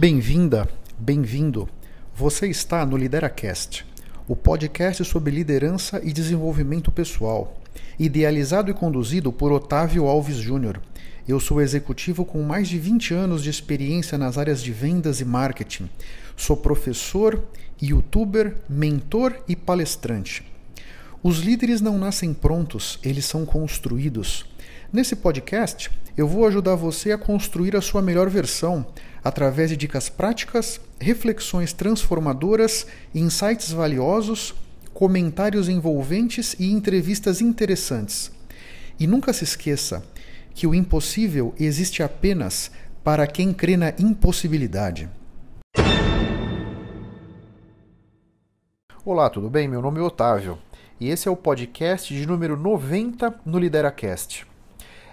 Bem-vinda, bem-vindo. Você está no LideraCast, o podcast sobre liderança e desenvolvimento pessoal, idealizado e conduzido por Otávio Alves Júnior. Eu sou executivo com mais de 20 anos de experiência nas áreas de vendas e marketing. Sou professor, youtuber, mentor e palestrante. Os líderes não nascem prontos, eles são construídos. Nesse podcast, eu vou ajudar você a construir a sua melhor versão através de dicas práticas, reflexões transformadoras, insights valiosos, comentários envolventes e entrevistas interessantes. E nunca se esqueça que o impossível existe apenas para quem crê na impossibilidade. Olá, tudo bem? Meu nome é Otávio e esse é o podcast de número 90 no LideraCast.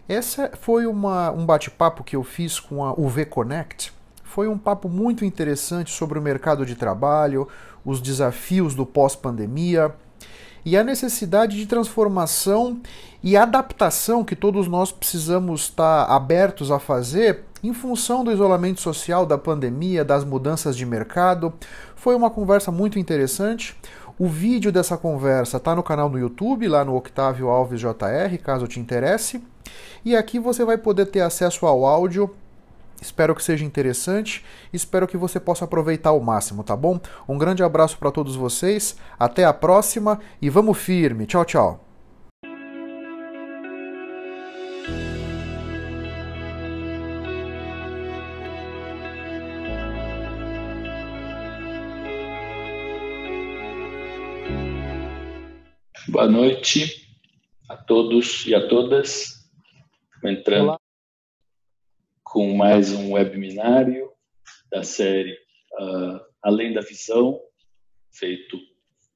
Essa foi uma, um bate-papo que eu fiz com a UV Connect. Foi um papo muito interessante sobre o mercado de trabalho, os desafios do pós-pandemia e a necessidade de transformação e adaptação que todos nós precisamos estar abertos a fazer em função do isolamento social, da pandemia, das mudanças de mercado. Foi uma conversa muito interessante. O vídeo dessa conversa está no canal no YouTube, lá no Octávio Alves JR, caso te interesse. E aqui você vai poder ter acesso ao áudio. Espero que seja interessante, espero que você possa aproveitar ao máximo, tá bom? Um grande abraço para todos vocês, até a próxima e vamos firme. Tchau, tchau. Boa noite a todos e a todas. Entrando Olá. com mais um webinário da série uh, Além da Visão, feito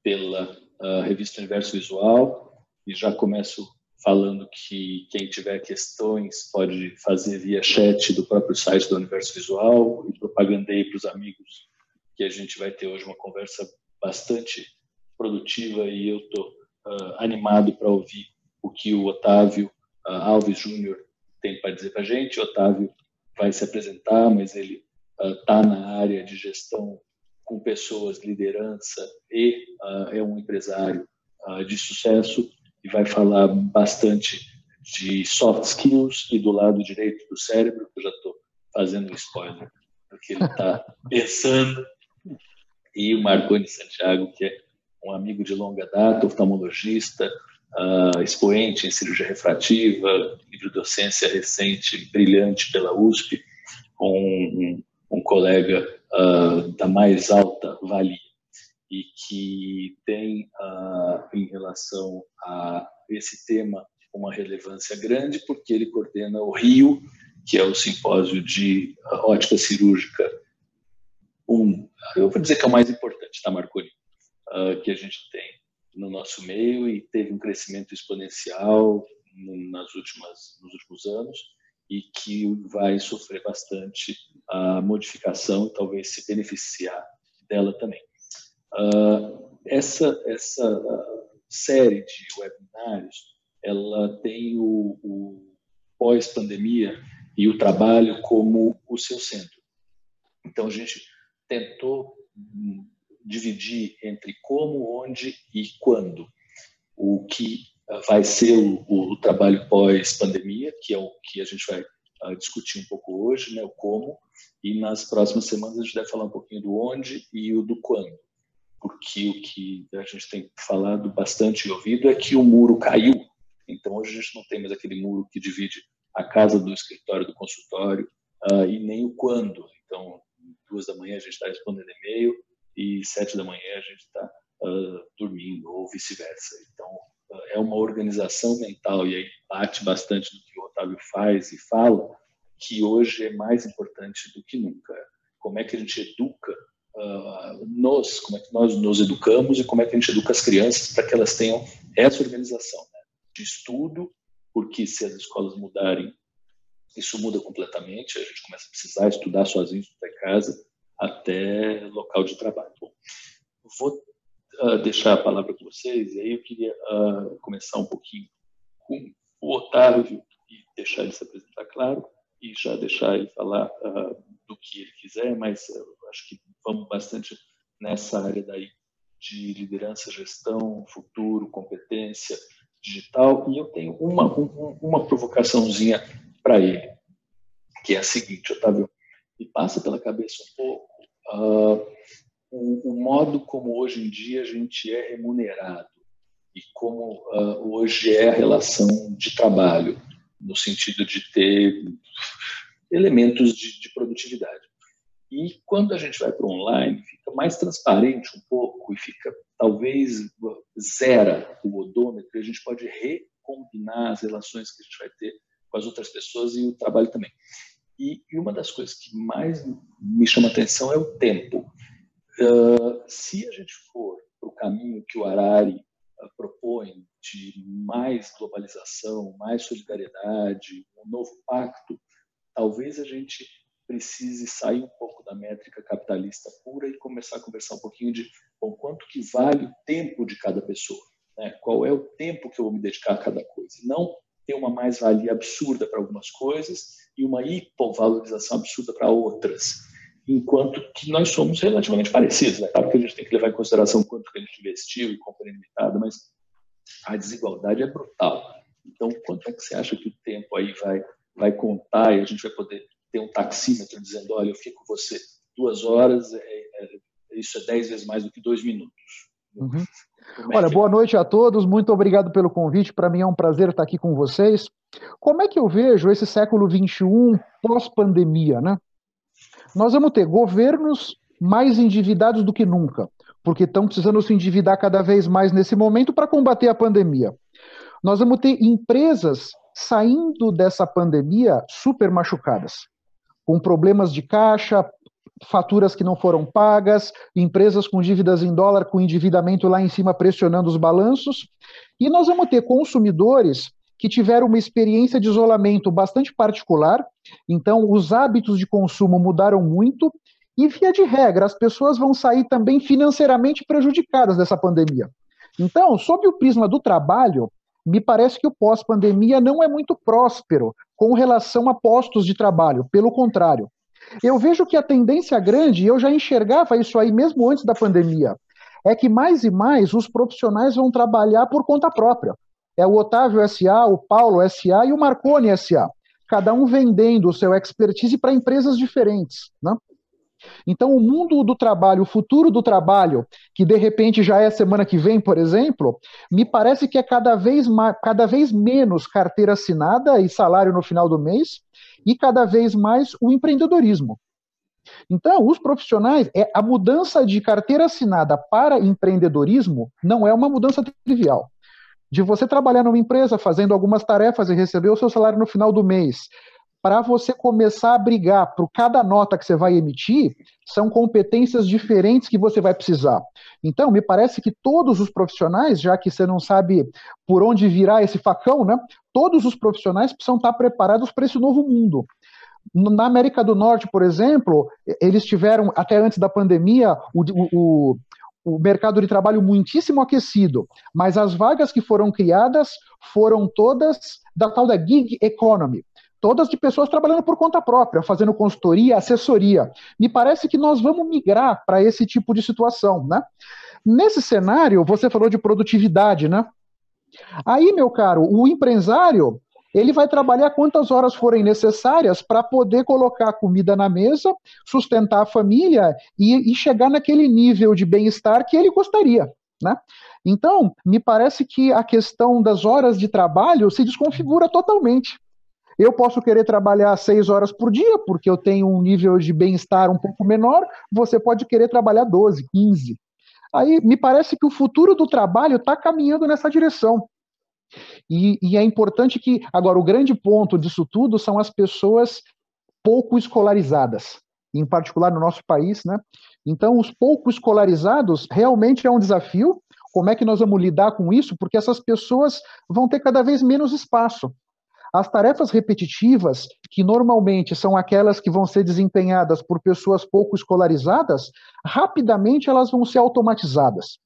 pela uh, revista Universo Visual. E já começo falando que quem tiver questões pode fazer via chat do próprio site do Universo Visual e propagandei para os amigos que a gente vai ter hoje uma conversa bastante produtiva e eu estou uh, animado para ouvir o que o Otávio Alves Júnior tem para dizer para a gente. Otávio vai se apresentar, mas ele está uh, na área de gestão com pessoas, liderança e é um empresário de sucesso e vai falar bastante de soft skills e do lado direito do cérebro, que eu já estou fazendo um spoiler do que ele está pensando, e o Marconi Santiago, que é um amigo de longa data, oftalmologista, uh, expoente em cirurgia refrativa, livro docência recente, brilhante pela USP, um, um colega uh, da mais alta valia e que tem, uh, em relação a esse tema, uma relevância grande, porque ele coordena o RIO, que é o simpósio de ótica cirúrgica, um, eu vou dizer que é o mais importante, tá, Marconi? uh, que a gente tem no nosso meio e teve um crescimento exponencial nas últimas, nos últimos anos e que vai sofrer bastante a modificação talvez se beneficiar dela também. Uh, essa essa série de webinários ela tem o, o pós-pandemia e o trabalho como o seu centro. Então a gente tentou dividir entre como, onde e quando. O que vai ser o, o trabalho pós-pandemia, que é o que a gente vai uh, discutir um pouco hoje, né, o como, e nas próximas semanas a gente deve falar um pouquinho do onde e o do quando. Porque o que a gente tem falado bastante e ouvido é que o muro caiu. Então hoje a gente não tem mais aquele muro que divide a casa do escritório do consultório uh, e nem o quando. Então, duas da manhã a gente está respondendo e-mail, e sete da manhã a gente está uh, ah, dormindo, ou vice-versa. Então, uh, é uma organização mental, e aí bate bastante do que o Otávio faz e fala, que hoje é mais importante do que nunca. Como é que a gente educa uh, nós, como é que nós nos educamos e como é que a gente educa as crianças para que elas tenham essa organização né? de estudo, porque se as escolas mudarem, isso muda completamente, a gente começa a precisar estudar sozinho, estudar em casa, até local de trabalho. Bom, vou uh, deixar a palavra com vocês, e aí eu queria uh, começar um pouquinho com o Otávio e deixar ele se apresentar claro, e já deixar ele falar uh, do que ele quiser, mas acho que vamos bastante nessa área daí de liderança, gestão, futuro, competência digital. E eu tenho uma, uma provocaçãozinha para ele, que é a seguinte, Otávio, me passa pela cabeça um pouco uh, o, o, modo como hoje em dia a gente é remunerado e como uh, hoje é a relação de trabalho, no sentido de ter elementos de, de produtividade. E quando a gente vai para o online, fica mais transparente um pouco e fica, talvez, zera o odômetro e a gente pode recombinar as relações que a gente vai ter com as outras pessoas e o trabalho também. E, e uma das coisas que mais me chama atenção é o tempo. Uh, se a gente for para o caminho que o Harari uh, propõe de mais globalização, mais solidariedade, um novo pacto, talvez a gente precise sair um pouco da métrica capitalista pura e começar a conversar um pouquinho de bom, quanto que vale o tempo de cada pessoa, né? qual é o tempo que eu vou me dedicar a cada coisa, não ter uma mais-valia absurda para algumas coisas e uma hipovalorização absurda para outras, enquanto que nós somos relativamente parecidos. Né? Claro que a gente tem que levar em consideração quanto que a gente investiu e compra limitada, mas a desigualdade é brutal. Então, quanto é que você acha que o tempo aí vai, vai contar e a gente vai poder ter um taxímetro dizendo, olha, eu fico com você duas horas, é, é, isso é dez vezes mais do que dois minutos. Uhum. Olha, boa noite a todos, muito obrigado pelo convite, para mim é um prazer estar aqui com vocês. Como é que eu vejo esse século XXI pós-pandemia, né? Nós vamos ter governos mais endividados do que nunca, porque estão precisando se endividar cada vez mais nesse momento para combater a pandemia. Nós vamos ter empresas saindo dessa pandemia super machucadas com problemas de caixa, faturas que não foram pagas, empresas com dívidas em dólar, com endividamento lá em cima pressionando os balanços. E nós vamos ter consumidores que tiveram uma experiência de isolamento bastante particular, então os hábitos de consumo mudaram muito, e via de regra, as pessoas vão sair também financeiramente prejudicadas dessa pandemia. Então, sob o prisma do trabalho, me parece que o pós-pandemia não é muito próspero com relação a postos de trabalho, pelo contrário. Eu vejo que a tendência grande, e eu já enxergava isso aí mesmo antes da pandemia, é que mais e mais os profissionais vão trabalhar por conta própria. É o Otávio SA, o Paulo SA e o Marconi SA, cada um vendendo o seu expertise para empresas diferentes. Né? Então, o mundo do trabalho, o futuro do trabalho, que de repente já é semana que vem, por exemplo, me parece que é cada vez, mais, cada vez menos carteira assinada e salário no final do mês, e cada vez mais o empreendedorismo. Então, os profissionais, é, a mudança de carteira assinada para empreendedorismo não é uma mudança trivial. De você trabalhar numa empresa fazendo algumas tarefas e receber o seu salário no final do mês, para você começar a brigar por cada nota que você vai emitir, são competências diferentes que você vai precisar. Então, me parece que todos os profissionais, já que você não sabe por onde virar esse facão, né? Todos os profissionais precisam estar preparados para esse novo mundo. Na América do Norte, por exemplo, eles tiveram, até antes da pandemia, o, o, o mercado de trabalho muitíssimo aquecido, mas as vagas que foram criadas foram todas da tal da gig economy, todas de pessoas trabalhando por conta própria, fazendo consultoria, assessoria. Me parece que nós vamos migrar para esse tipo de situação, né? Nesse cenário, você falou de produtividade, né? Aí, meu caro, o empresário, ele vai trabalhar quantas horas forem necessárias para poder colocar comida na mesa, sustentar a família e, e chegar naquele nível de bem-estar que ele gostaria, né? Então, me parece que a questão das horas de trabalho se desconfigura totalmente. Eu posso querer trabalhar seis horas por dia, porque eu tenho um nível de bem-estar um pouco menor, você pode querer trabalhar 12, 15. Aí me parece que o futuro do trabalho está caminhando nessa direção. E, e, é importante que, agora, o grande ponto disso tudo são as pessoas pouco escolarizadas, em particular no nosso país, né? Então, os pouco escolarizados realmente é um desafio. Como é que nós vamos lidar com isso? Porque essas pessoas vão ter cada vez menos espaço. As tarefas repetitivas, que normalmente são aquelas que vão ser desempenhadas por pessoas pouco escolarizadas, rapidamente elas vão ser automatizadas.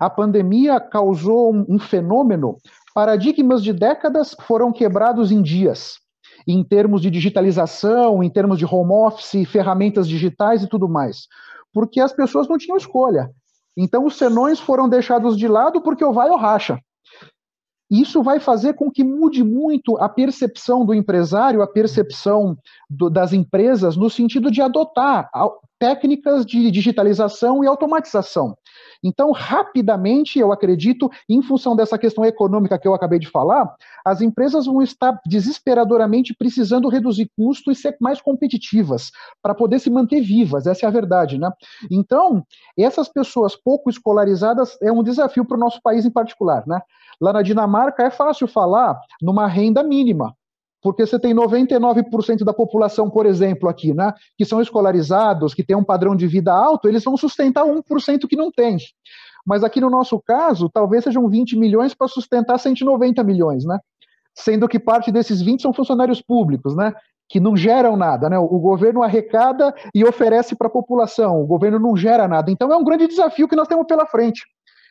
A pandemia causou um, um fenômeno, paradigmas de décadas foram quebrados em dias. em termos de digitalização, em termos de home office, ferramentas digitais e tudo mais? Porque as pessoas não tinham escolha. Então os senões foram deixados de lado porque o vai ou racha. Isso vai fazer com que mude muito a percepção do empresário, a percepção do, das empresas, no sentido de adotar técnicas de digitalização e automatização. Então, rapidamente, eu acredito, em função dessa questão econômica que eu acabei de falar, as empresas vão estar desesperadoramente precisando reduzir custos e ser mais competitivas para poder se manter vivas. Essa é a verdade, né? Então, essas pessoas pouco escolarizadas é um desafio para o nosso país em particular, né? Lá na Dinamarca é fácil falar numa renda mínima, porque você tem 99% da população, por exemplo, aqui, né, que são escolarizados, que têm um padrão de vida alto, eles vão sustentar 1% que não tem. Mas aqui no nosso caso, talvez sejam 20 milhões para sustentar 190 milhões, né? Sendo que parte desses 20 são funcionários públicos, né? Que não geram nada, né? O governo arrecada e oferece para a população, o governo não gera nada. Então é um grande desafio que nós temos pela frente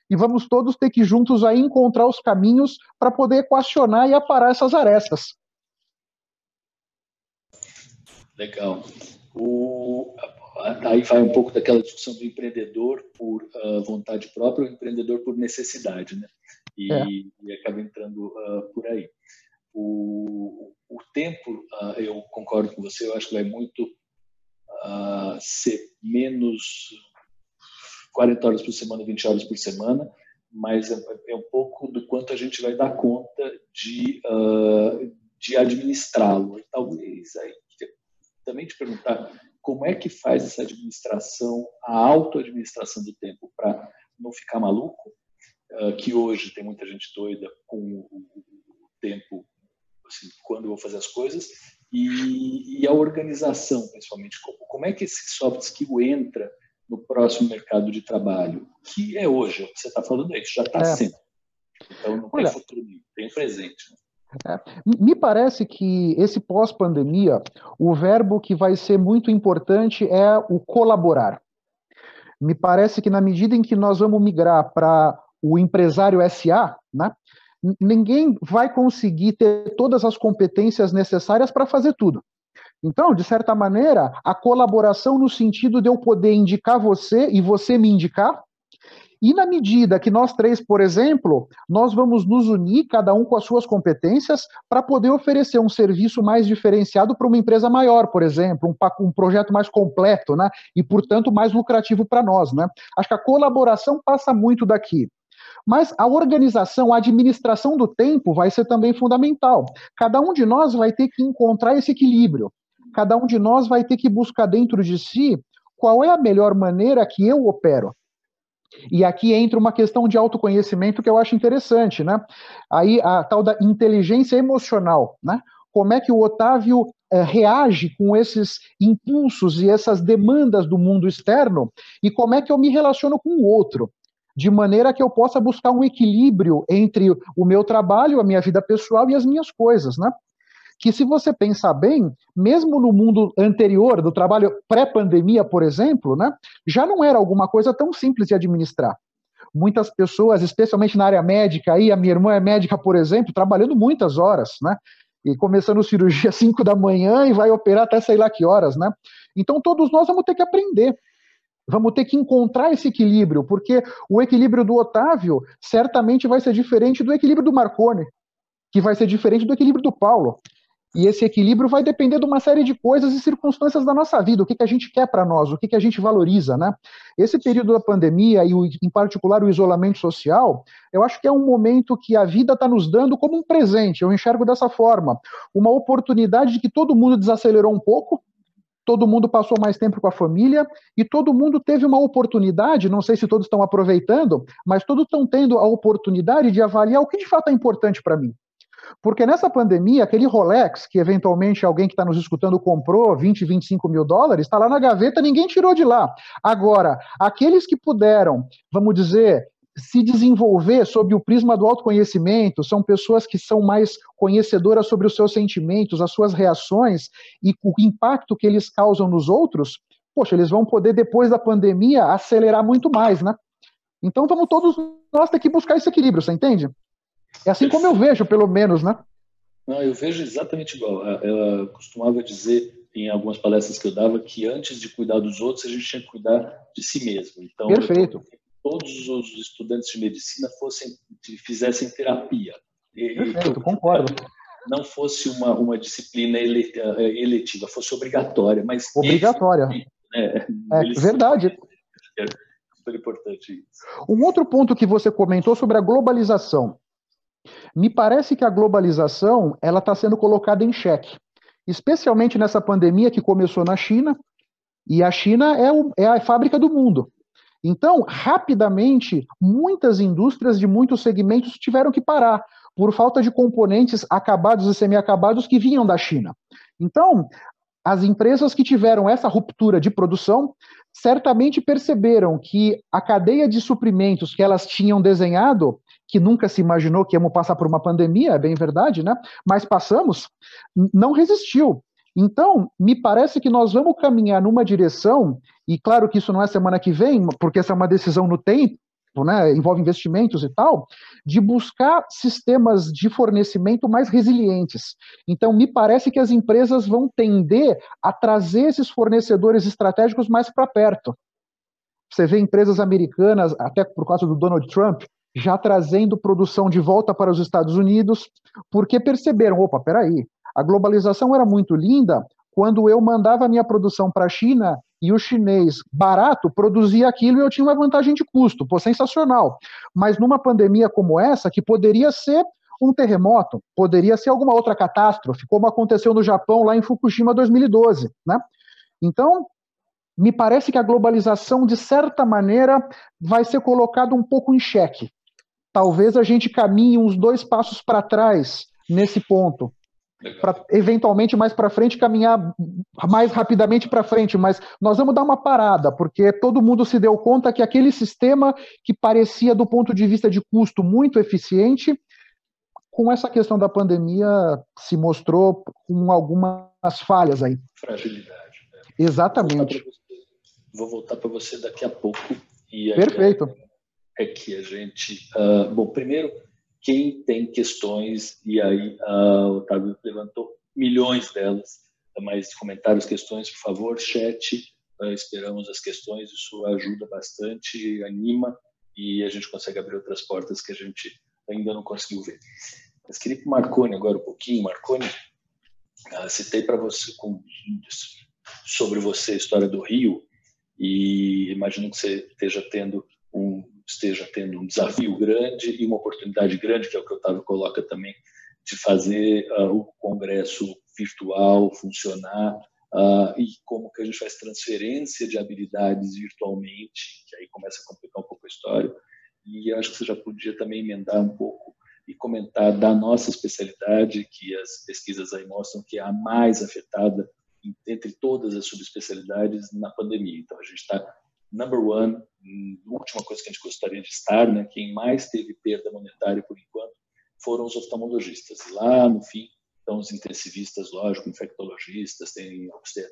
e vamos todos ter que juntos aí encontrar os caminhos para poder equacionar e aparar essas arestas. Legal. O, aí vai um pouco daquela discussão do empreendedor por uh, vontade própria ou empreendedor por necessidade, né? E, é. e acaba entrando uh, por aí. O, o tempo, uh, eu concordo com você, eu acho que vai muito ser menos 40 horas por semana, 20 horas por semana, mas é, é um pouco do quanto a gente vai dar conta de, de administrá-lo. Talvez aí também te perguntar como é que faz essa administração, a auto-administração do tempo, para não ficar maluco, uh, que hoje tem muita gente doida com o, tempo, assim, quando eu vou fazer as coisas, e, e a organização, principalmente. Como, como, é que esse soft skill entra no próximo mercado de trabalho? Que é hoje, o que você está falando aí, já está é. sendo. Então, não Olha, tem futuro, tem presente. Né? É. Me parece que esse pós-pandemia, o verbo que vai ser muito importante é o colaborar. Me parece que na medida em que nós vamos migrar para o empresário SA, né, ninguém vai conseguir ter todas as competências necessárias para fazer tudo. Então, de certa maneira, a colaboração no sentido de eu poder indicar você e você me indicar, e na medida que nós três, por exemplo, nós vamos nos unir, cada um com as suas competências, para poder oferecer um serviço mais diferenciado para uma empresa maior, por exemplo, um, um, projeto mais completo, né? E, portanto, mais lucrativo para nós, né? Acho que a colaboração passa muito daqui. Mas a organização, a administração do tempo vai ser também fundamental. Cada um de nós vai ter que encontrar esse equilíbrio. Cada um de nós vai ter que buscar dentro de si qual é a melhor maneira que eu opero. E aqui entra uma questão de autoconhecimento que eu acho interessante, né? Aí a tal da inteligência emocional, né? Como é que o Otávio eh, reage com esses impulsos e essas demandas do mundo externo e como é que eu me relaciono com o outro? De maneira que eu possa buscar um equilíbrio entre o meu trabalho, a minha vida pessoal e as minhas coisas, né? Que se você pensar bem, mesmo no mundo anterior, do trabalho pré-pandemia, por exemplo, né, já não era alguma coisa tão simples de administrar. Muitas pessoas, especialmente na área médica, aí a minha irmã é médica, por exemplo, trabalhando muitas horas, né? E começando cirurgia às 5 da manhã e vai operar até sei lá que horas, né? Então todos nós vamos ter que aprender. Vamos ter que encontrar esse equilíbrio, porque o equilíbrio do Otávio certamente vai ser diferente do equilíbrio do Marconi, que vai ser diferente do equilíbrio do Paulo. E esse equilíbrio vai depender de uma série de coisas e circunstâncias da nossa vida, o que, que a gente quer para nós, o que, que a gente valoriza, né? Esse período da pandemia e, o, em particular, o isolamento social, eu acho que é um momento que a vida está nos dando como um presente, eu enxergo dessa forma. Uma oportunidade de que todo mundo desacelerou um pouco, todo mundo passou mais tempo com a família e todo mundo teve uma oportunidade, não sei se todos estão aproveitando, mas todos estão tendo a oportunidade de avaliar o que de fato é importante para mim. Porque nessa pandemia, aquele Rolex, que eventualmente alguém que está nos escutando comprou 20, 25 mil dólares, está lá na gaveta, ninguém tirou de lá. Agora, aqueles que puderam, vamos dizer, se desenvolver sob o prisma do autoconhecimento, são pessoas que são mais conhecedoras sobre os seus sentimentos, as suas reações e o impacto que eles causam nos outros, poxa, eles vão poder, depois da pandemia, acelerar muito mais, né? Então vamos todos nós ter que buscar esse equilíbrio, você entende? É assim como eu vejo, pelo menos, né? Não, eu vejo exatamente igual. Ela costumava dizer em algumas palestras que eu dava que antes de cuidar dos outros, a gente tinha que cuidar de si mesmo. Então, Perfeito. todos os estudantes de medicina fossem fizessem terapia. Perfeito, concordo. Não fosse uma, uma disciplina eh, eletiva, fosse obrigatória, mas obrigatória. Esse, é, é verdade. É super importante isso. Um outro ponto que você comentou sobre a globalização. Me parece que a globalização ela está sendo colocada em xeque especialmente nessa pandemia que começou na China, e a China é, o, é a fábrica do mundo. Então, rapidamente, muitas indústrias de muitos segmentos tiveram que parar por falta de componentes acabados e semi-acabados que vinham da China. Então, as empresas que tiveram essa ruptura de produção certamente perceberam que a cadeia de suprimentos que elas tinham desenhado que nunca se imaginou que íamos passar por uma pandemia, é bem verdade, né? Mas passamos, não resistiu. Então, me parece que nós vamos caminhar numa direção, e claro que isso não é semana que vem, porque essa é uma decisão no tempo, né, envolve investimentos e tal, de buscar sistemas de fornecimento mais resilientes. Então, me parece que as empresas vão tender a trazer esses fornecedores estratégicos mais para perto. Você vê empresas americanas, até por causa do Donald Trump, já trazendo produção de volta para os Estados Unidos, porque perceberam, opa, peraí, a globalização era muito linda quando eu mandava minha produção para a China e o chinês barato produzia aquilo e eu tinha uma vantagem de custo, pô, sensacional. Mas numa pandemia como essa, que poderia ser um terremoto, poderia ser alguma outra catástrofe, como aconteceu no Japão lá em Fukushima 2012, né? Então, me parece que a globalização, de certa maneira, vai ser colocada um pouco em xeque talvez a gente caminhe uns dois passos para trás nesse ponto. Para eventualmente mais para frente caminhar mais rapidamente para frente, mas nós vamos dar uma parada, porque todo mundo se deu conta que aquele sistema que parecia, do ponto de vista de custo, muito eficiente, com essa questão da pandemia se mostrou com algumas falhas aí. Fragilidade. Né? Exatamente. Vou voltar para você, você daqui a pouco. Perfeito é que a gente. Uh, bom, primeiro, quem tem questões, e aí o Otávio levantou milhões delas, mais comentários, questões, por favor, chat, uh, esperamos as questões, isso ajuda bastante, anima e a gente consegue abrir outras portas que a gente ainda não conseguiu ver. Mas queria para o Marconi agora um pouquinho. Marconi, uh, citei para você com, sobre você a história do Rio e imagino que você esteja tendo um esteja tendo um desafio grande e uma oportunidade grande, que é o que o Otávio coloca também, de fazer uh, o congresso virtual funcionar uh, e como que a gente faz transferência de habilidades virtualmente, que aí começa a complicar um pouco a história. E acho que você já podia também emendar um pouco e comentar da nossa especialidade, que as pesquisas aí mostram que é a mais afetada entre todas as subespecialidades na pandemia. Então, a gente está number one, última coisa que a gente gostaria de estar, né, quem mais teve perda monetária por enquanto foram os oftalmologistas. Lá no fim estão os intensivistas, lógico, infectologistas, tem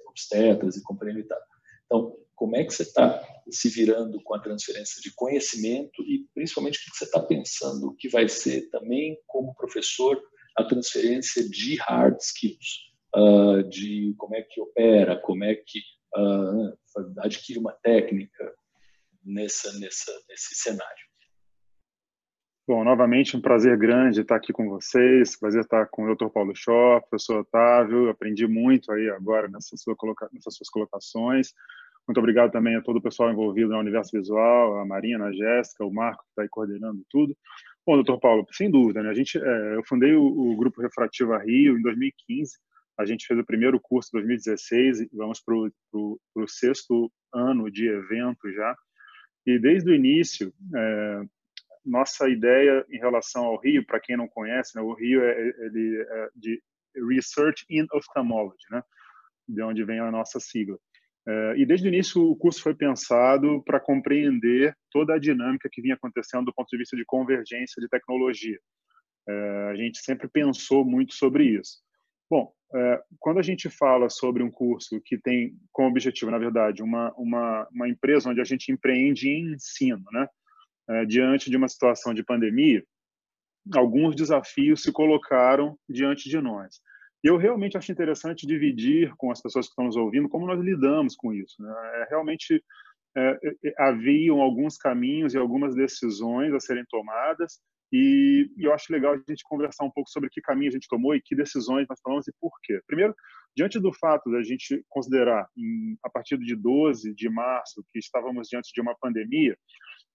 obstetras e companhia e tal. Então, como é que você está se virando com a transferência de conhecimento e principalmente o que você está pensando que vai ser também como professor a transferência de hard skills, uh, de como é que opera, como é que uh, adquire uma técnica nessa, nessa, nesse cenário. Bom, novamente um prazer grande estar aqui com vocês, prazer estar com o Dr. Paulo Shaw, professor Otávio, aprendi muito aí agora nessas, sua coloca... nessas suas colocações. Muito obrigado também a todo o pessoal envolvido no Universo Visual, a Marina, a Jéssica, o Marco, que está aí coordenando tudo. Bom, doutor Paulo, sem dúvida, né? A gente, é, eu fundei o, o Grupo Refrativa Rio em 2015, a gente fez o primeiro curso em 2016 e vamos para o sexto ano de evento já. E desde o início, é, nossa ideia em relação ao Rio, para quem não conhece, né, o Rio é, ele é de Research in Ophthalmology, né, de onde vem a nossa sigla. É, e desde o início o curso foi pensado para compreender toda a dinâmica que vinha acontecendo do ponto de vista de convergência de tecnologia. É, a gente sempre pensou muito sobre isso. Bom, é, quando a gente fala sobre um curso que tem como objetivo, na verdade, uma, uma, uma empresa onde a gente empreende em ensino, né, é, diante de uma situação de pandemia, alguns desafios se colocaram diante de nós. Eu realmente acho interessante dividir com as pessoas que estão nos ouvindo como nós lidamos com isso. Né? É, realmente haviam alguns caminhos e algumas decisões a serem tomadas, e, e, eu acho legal a gente conversar um pouco sobre que caminho a gente tomou e que decisões nós tomamos e por quê. Primeiro, diante do fato da gente considerar, em, a partir de 12 de março, que estávamos diante de uma pandemia,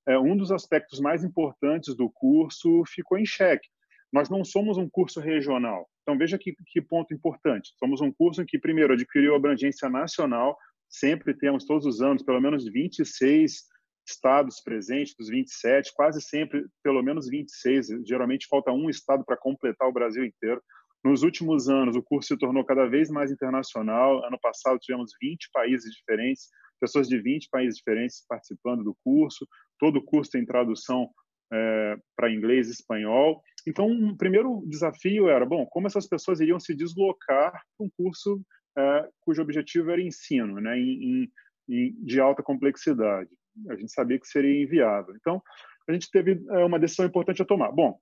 é, um dos aspectos mais importantes do curso ficou em xeque. Nós não somos um curso regional. Então, veja que, que ponto importante. Somos um curso em que, primeiro, adquiriu abrangência nacional, sempre temos, todos os anos, pelo menos 26 estados presentes, dos 27, quase sempre pelo menos 26, geralmente falta um estado para completar o Brasil inteiro. Nos últimos anos, o curso se tornou cada vez mais internacional. Ano passado, tivemos 20 países diferentes, pessoas de 20 países diferentes participando do curso. Todo o curso tem tradução é, para inglês e espanhol. Então, o um primeiro desafio era, bom, como essas pessoas iriam se deslocar para um curso é, cujo objetivo era ensino, né, em, em, de alta complexidade a gente sabia que seria inviável. Então, a gente teve é, uma decisão importante a tomar. Bom,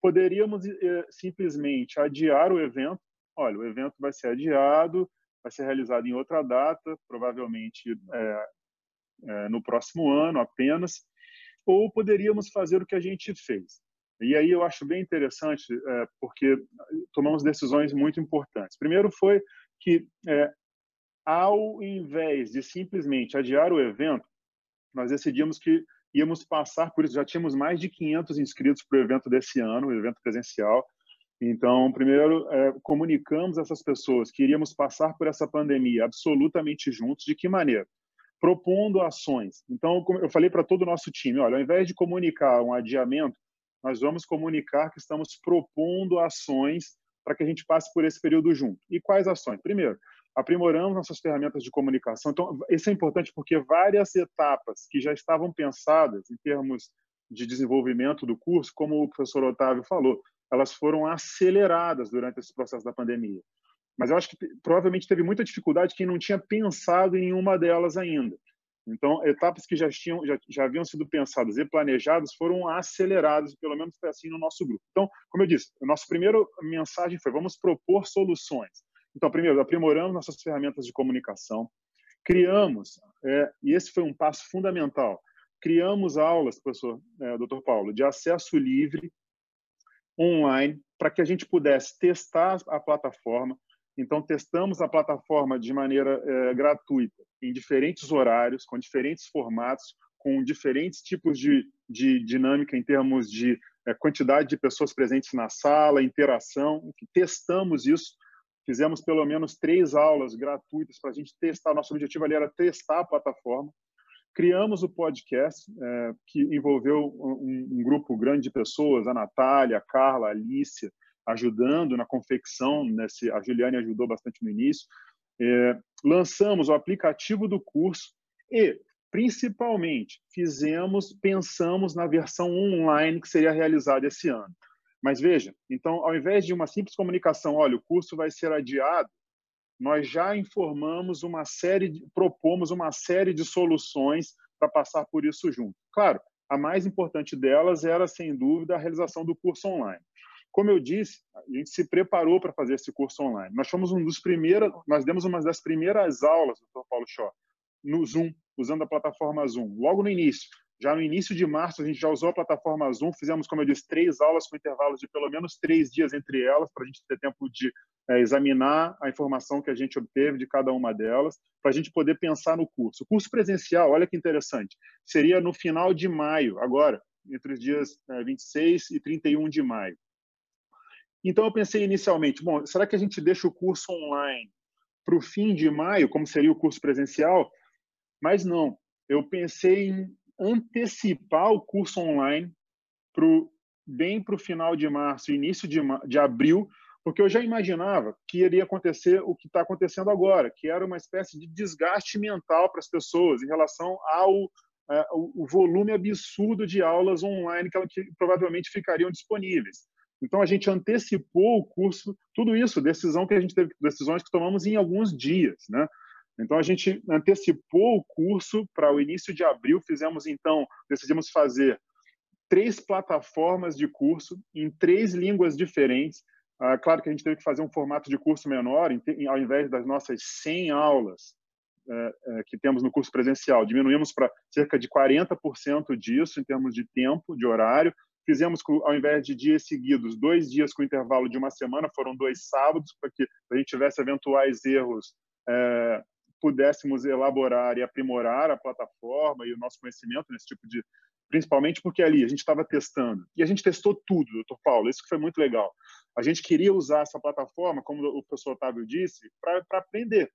poderíamos é, simplesmente adiar o evento. Olha, o evento vai ser adiado, vai ser realizado em outra data, provavelmente no próximo ano apenas, ou poderíamos fazer o que a gente fez. E aí eu acho bem interessante, porque tomamos decisões muito importantes. Primeiro foi que, é, ao invés de simplesmente adiar o evento, nós decidimos que íamos passar por isso. Já tínhamos mais de 500 inscritos para o evento desse ano, o evento presencial. Então, primeiro, é, comunicamos essas pessoas que iríamos passar por essa pandemia absolutamente juntos. De que maneira? Propondo ações. Então, eu falei para todo o nosso time: olha, ao invés de comunicar um adiamento, nós vamos comunicar que estamos propondo ações para que a gente passe por esse período junto. E quais ações? Primeiro, aprimoramos nossas ferramentas de comunicação. Então, isso é importante porque várias etapas que já estavam pensadas em termos de desenvolvimento do curso, como o professor Otávio falou, elas foram aceleradas durante esse processo da pandemia. Mas eu acho que provavelmente teve muita dificuldade quem não tinha pensado em nenhuma delas ainda. Então, etapas que já, tinham, já, já haviam sido pensadas e planejadas foram aceleradas, pelo menos foi assim no nosso grupo. Então, como eu disse, a nossa primeira mensagem foi: vamos propor soluções. Então, primeiro, aprimoramos nossas ferramentas de comunicação, criamos, é, e esse foi um passo fundamental, criamos aulas, professor é, Dr. Paulo, de acesso livre, online, para que a gente pudesse testar a plataforma. Então, testamos a plataforma de maneira é, gratuita, em diferentes horários, com diferentes formatos, com diferentes tipos de, de dinâmica em termos de é, quantidade de pessoas presentes na sala, interação. Testamos isso Fizemos pelo menos três aulas gratuitas para a gente testar. Nosso objetivo ali era testar a plataforma. Criamos o podcast, é, que envolveu um, um, grupo grande de pessoas, a Natália, a Carla, a Alicia, ajudando na confecção. Nesse, a Juliane ajudou bastante no início. É, lançamos o aplicativo do curso e, principalmente, fizemos, pensamos na versão online que seria realizada esse ano. Mas veja, então, ao invés de uma simples comunicação, olha, o curso vai ser adiado, nós já informamos uma série, de, propomos uma série de soluções para passar por isso junto. Claro, a mais importante delas era, sem dúvida, a realização do curso online. Como eu disse, a gente se preparou para fazer esse curso online. Nós fomos um dos primeiros, nós demos uma das primeiras aulas do Dr. Paulo Shaw no Zoom, usando a plataforma Zoom, logo no início. Já no início de março, a gente já usou a plataforma Zoom, fizemos, como eu disse, três aulas com intervalos de pelo menos três dias entre elas, para a gente ter tempo de é, examinar a informação que a gente obteve de cada uma delas, para a gente poder pensar no curso. O curso presencial, olha que interessante, seria no final de maio, agora, entre os dias é, 26 e 31 de maio. Então, eu pensei inicialmente, bom, será que a gente deixa o curso online para o fim de maio, como seria o curso presencial? Mas não, eu pensei em antecipar o curso online pro, bem para o final de março, início de, de abril, porque eu já imaginava que iria acontecer o que está acontecendo agora, que era uma espécie de desgaste mental para as pessoas em relação ao é, o volume absurdo de aulas online que, que provavelmente ficariam disponíveis. Então a gente antecipou o curso, tudo isso, decisão que a gente teve, decisões que tomamos em alguns dias, né? Então a gente antecipou o curso para o início de abril, fizemos então, decidimos fazer três plataformas de curso em três línguas diferentes. Ah, claro que a gente teve que fazer um formato de curso menor, ao invés das nossas 100 aulas é, é, que temos no curso presencial, diminuímos para cerca de 40% disso em termos de tempo, de horário. Fizemos, ao invés de dias seguidos, dois dias com intervalo de uma semana, foram dois sábados, para que a gente tivesse eventuais erros, é, pudéssemos elaborar e aprimorar a plataforma e o nosso conhecimento nesse tipo de. Principalmente porque ali a gente estava testando. E a gente testou tudo, doutor Paulo, isso que foi muito legal. A gente queria usar essa plataforma, como o professor Otávio disse, para aprender.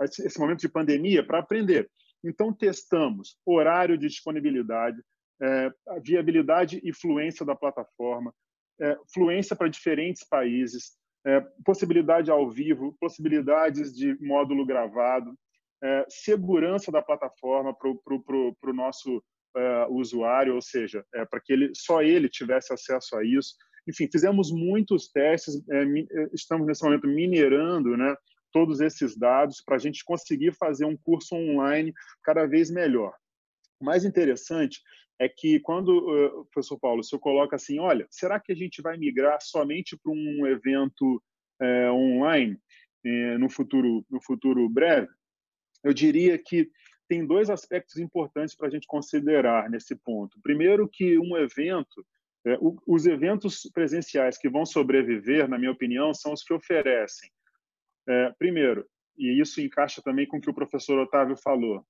Esse momento de pandemia, para aprender. Então, testamos horário de disponibilidade, é, viabilidade e fluência da plataforma, é, fluência para diferentes países, é, possibilidade ao vivo, possibilidades de módulo gravado, é, segurança da plataforma para o nosso é, usuário, ou seja, é, para que ele só ele tivesse acesso a isso. Enfim, fizemos muitos testes, estamos nesse momento minerando, né, todos esses dados para a gente conseguir fazer um curso online cada vez melhor. O mais interessante é que quando, uh, professor Paulo, o senhor coloca assim, olha, será que a gente vai migrar somente para um evento uh, online uh, no futuro no futuro breve? Eu diria que tem dois aspectos importantes para a gente considerar nesse ponto. Primeiro, que um evento, os eventos presenciais que vão sobreviver, na minha opinião, são os que oferecem, primeiro, e isso encaixa também com o que o professor Otávio falou,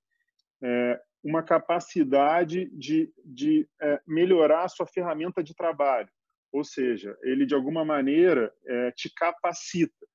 uma capacidade de, de é, melhorar a sua ferramenta de trabalho. Ou seja, ele, de alguma maneira, é, te capacita.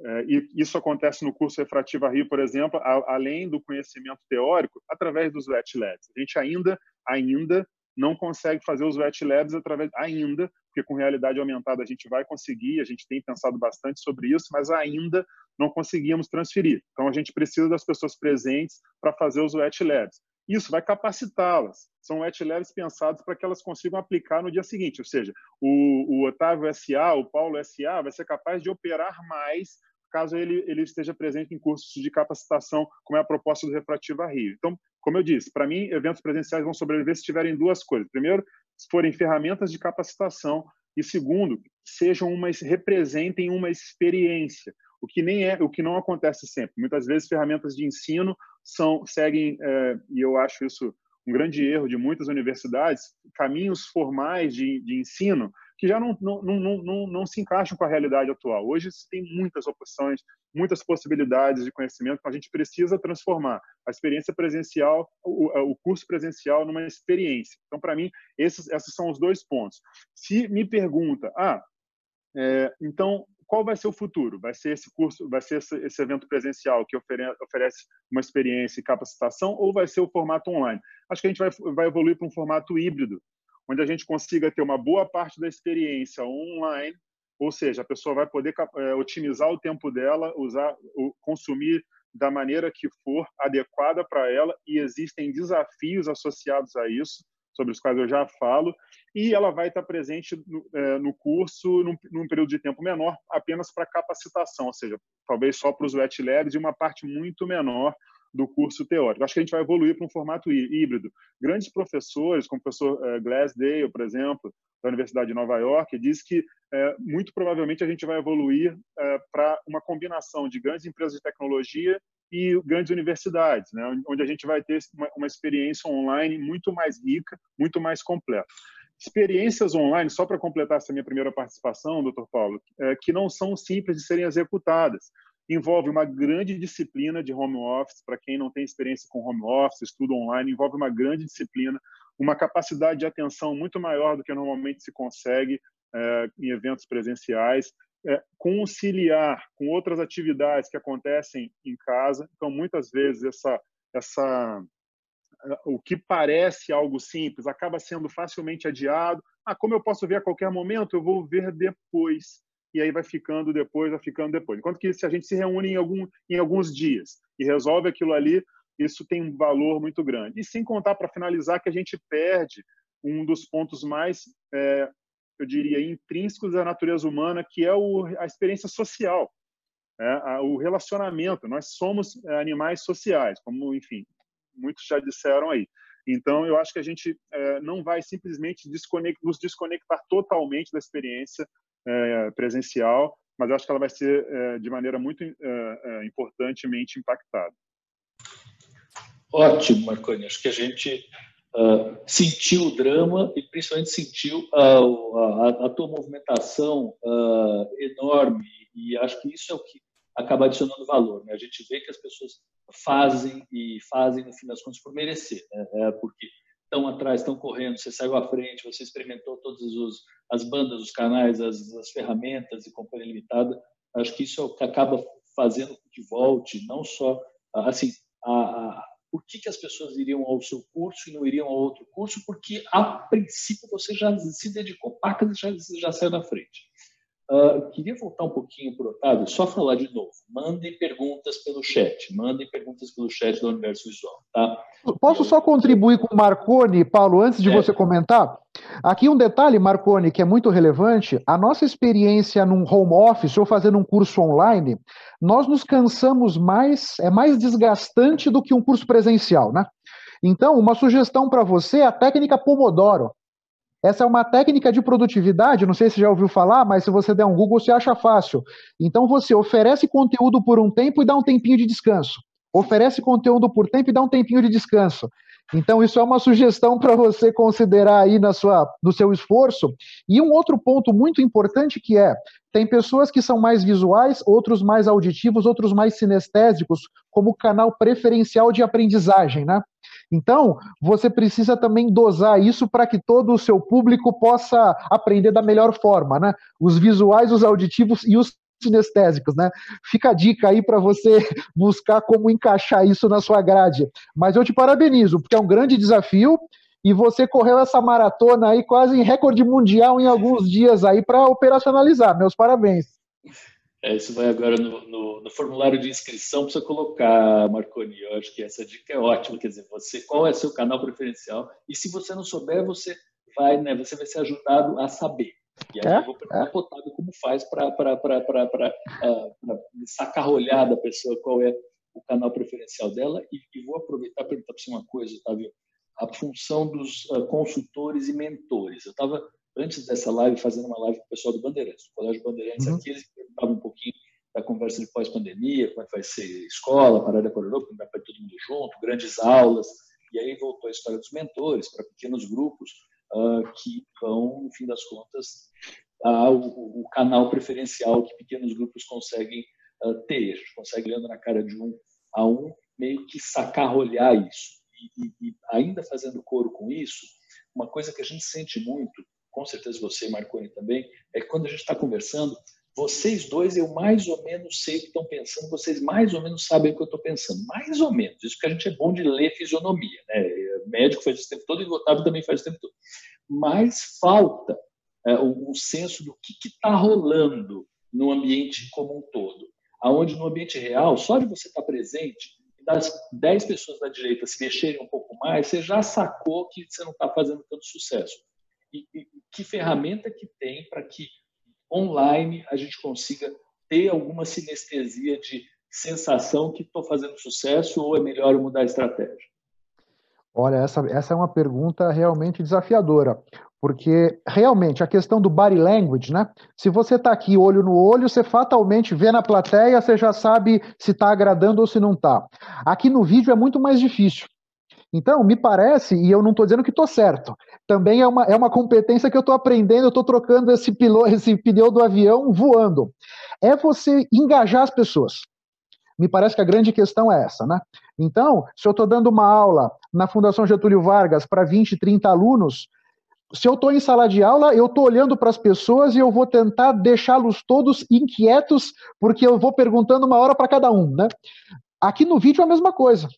É, e isso acontece no curso Refrativa Rio, por exemplo, a, além do conhecimento teórico, através dos wet labs. A gente ainda, ainda não consegue fazer os wet labs através, ainda, porque com realidade aumentada a gente vai conseguir, a gente tem pensado bastante sobre isso, mas ainda não conseguimos transferir. Então a gente precisa das pessoas presentes para fazer os wet labs. Isso vai capacitá-las. São wet labs pensados para que elas consigam aplicar no dia seguinte, ou seja, o, o Otávio SA, o Paulo SA vai ser capaz de operar mais caso ele, ele esteja presente em cursos de capacitação, como é a proposta do Refrativa Rio. Então, como eu disse, para mim, eventos presenciais vão sobreviver se tiverem duas coisas. Primeiro, se forem ferramentas de capacitação, e segundo, sejam uma representem uma experiência, o que nem é, o que não acontece sempre. Muitas vezes ferramentas de ensino são seguem é, e eu acho isso um grande erro de muitas universidades, caminhos formais de, de ensino que já não, não, não, não, não se encaixam com a realidade atual. Hoje se tem muitas opções, muitas possibilidades de conhecimento, então a gente precisa transformar a experiência presencial, o, o curso presencial, numa experiência. Então, para mim, esses, esses são os dois pontos. Se me pergunta, ah, é, então qual vai ser o futuro? Vai ser esse curso, vai ser esse, evento presencial que ofere, oferece uma experiência e capacitação, ou vai ser o formato online? Acho que a gente vai, vai evoluir para um formato híbrido, onde a gente consiga ter uma boa parte da experiência online, ou seja, a pessoa vai poder é, otimizar o tempo dela, usar, consumir da maneira que for adequada para ela, e existem desafios associados a isso, sobre os quais eu já falo, e ela vai estar presente no, é, no curso num, num, período de tempo menor, apenas para capacitação, ou seja, talvez só para os wet labs e uma parte muito menor do curso teórico. Acho que a gente vai evoluir para um formato híbrido. Grandes professores, como o professor uh, Glassdale, por exemplo, da Universidade de Nova York, diz que uh, muito provavelmente a gente vai evoluir uh, para uma combinação de grandes empresas de tecnologia e grandes universidades, né, onde a gente vai ter uma, uma experiência online muito mais rica, muito mais completa experiências online, só para completar essa minha primeira participação, doutor Paulo, é, que não são simples de serem executadas. Envolve uma grande disciplina de home office, para quem não tem experiência com home office, estudo online, envolve uma grande disciplina, uma capacidade de atenção muito maior do que normalmente se consegue é, em eventos presenciais, é, conciliar com outras atividades que acontecem em casa. Então, muitas vezes, essa, essa, o que parece algo simples acaba sendo facilmente adiado. Ah, como eu posso ver a qualquer momento, eu vou ver depois e aí vai ficando depois, vai ficando depois. Enquanto que se a gente se reúne em, algum, em alguns dias e resolve aquilo ali, isso tem um valor muito grande. E sem contar, para finalizar, que a gente perde um dos pontos mais, é, eu diria, intrínsecos da natureza humana, que é o, a experiência social, é, o relacionamento. Nós somos é, animais sociais, como, enfim, muitos já disseram aí. Então, eu acho que a gente é, não vai simplesmente desconect, nos desconectar totalmente da experiência é, presencial, mas acho que ela vai ser é, de maneira muito é, é, importantemente impactada. Ótimo, Marconi. Acho que a gente uh, sentiu o drama e principalmente sentiu uh, a, a, tua movimentação uh, enorme e acho que isso é o que acaba adicionando valor. Né? A gente vê que as pessoas fazem e fazem, no fim das contas, por merecer, né? é porque estão atrás, estão correndo, você saiu à frente, você experimentou todas as bandas, os canais, as, as ferramentas e companhia limitada. Acho que isso é o que acaba fazendo com que volte, não só assim, a, a, por que, que as pessoas iriam ao seu curso e não iriam a outro curso? Porque, a princípio, você já se dedicou pacas e já, já saiu na frente. Uh, queria voltar um pouquinho para o Otávio, só falar de novo. Mandem perguntas pelo chat, mandem perguntas pelo chat do Universo Visual, tá? Posso só contribuir com o Marconi, Paulo, antes de é. você comentar? Aqui um detalhe, Marconi, que é muito relevante. A nossa experiência num home office ou fazendo um curso online, nós nos cansamos mais, é mais desgastante do que um curso presencial, né? Então, uma sugestão para você é a técnica Pomodoro. Essa é uma técnica de produtividade, não sei se já ouviu falar, mas se você der um Google, você acha fácil. Então você oferece conteúdo por um tempo e dá um tempinho de descanso. Oferece conteúdo por tempo e dá um tempinho de descanso. Então, isso é uma sugestão para você considerar aí na sua, no seu esforço. E um outro ponto muito importante que é: tem pessoas que são mais visuais, outros mais auditivos, outros mais sinestésicos, como canal preferencial de aprendizagem, né? Então, você precisa também dosar isso para que todo o seu público possa aprender da melhor forma, né? Os visuais, os auditivos e os sinestésicos, né? Fica a dica aí para você buscar como encaixar isso na sua grade. Mas eu te parabenizo, porque é um grande desafio e você correu essa maratona aí quase em recorde mundial em alguns dias aí para operacionalizar. Meus parabéns. É, isso vai agora no, no, no, formulário de inscrição para você colocar, Marconi. Eu acho que essa dica é ótima. Quer dizer, você qual é seu canal preferencial? E se você não souber, você vai, né? Você vai ser ajudado a saber. E aí é? eu vou perguntar é. Otávio como faz para uh, sacar da pessoa qual é o canal preferencial dela. E, e vou aproveitar para perguntar para você uma coisa, Otávio. A função dos uh, consultores e mentores. Eu estava antes dessa live, fazendo uma live com o pessoal do Bandeirantes, do Colégio Bandeirantes uhum. aqui, eles perguntavam um pouquinho da conversa de pós-pandemia, como é que vai ser escola, parada corona, como vai para todo mundo junto, grandes aulas, e aí voltou a história dos mentores para pequenos grupos uh, que vão, no fim das contas, a, o, o, canal preferencial que pequenos grupos conseguem uh, ter. A gente consegue, olhando na cara de um a um, meio que sacarrolhar isso. E, e, ainda fazendo coro com isso, uma coisa que a gente sente muito com certeza você, Marconi, também, é que quando a gente está conversando, vocês dois, eu mais ou menos sei o que estão pensando, vocês mais ou menos sabem o que eu estou pensando. Mais ou menos. Isso que a gente é bom de ler fisionomia. Né? O médico faz esse tempo todo e o Otávio também faz esse tempo todo. Mas falta é, o, o senso do que está rolando no ambiente como um todo. Aonde no ambiente real, só de você estar tá presente, das 10 pessoas da direita se mexerem um pouco mais, você já sacou que você não está fazendo tanto sucesso e, e que ferramenta que tem para que online a gente consiga ter alguma sinestesia de sensação que estou fazendo sucesso ou é melhor mudar a estratégia? Olha, essa, essa é uma pergunta realmente desafiadora, porque realmente a questão do body language, né? Se você está aqui olho no olho, você fatalmente vê na plateia, você já sabe se está agradando ou se não está. Aqui no vídeo é muito mais difícil. Então, me parece, e eu não estou dizendo que estou certo, também é uma, é uma competência que eu estou aprendendo, eu estou trocando esse, pilo, esse pneu do avião voando. É você engajar as pessoas. Me parece que a grande questão é essa, né? Então, se eu estou dando uma aula na Fundação Getúlio Vargas para 20, 30 alunos, se eu estou em sala de aula, eu estou olhando para as pessoas e eu vou tentar deixá-los todos inquietos, porque eu vou perguntando uma hora para cada um, né? Aqui no vídeo é a mesma coisa.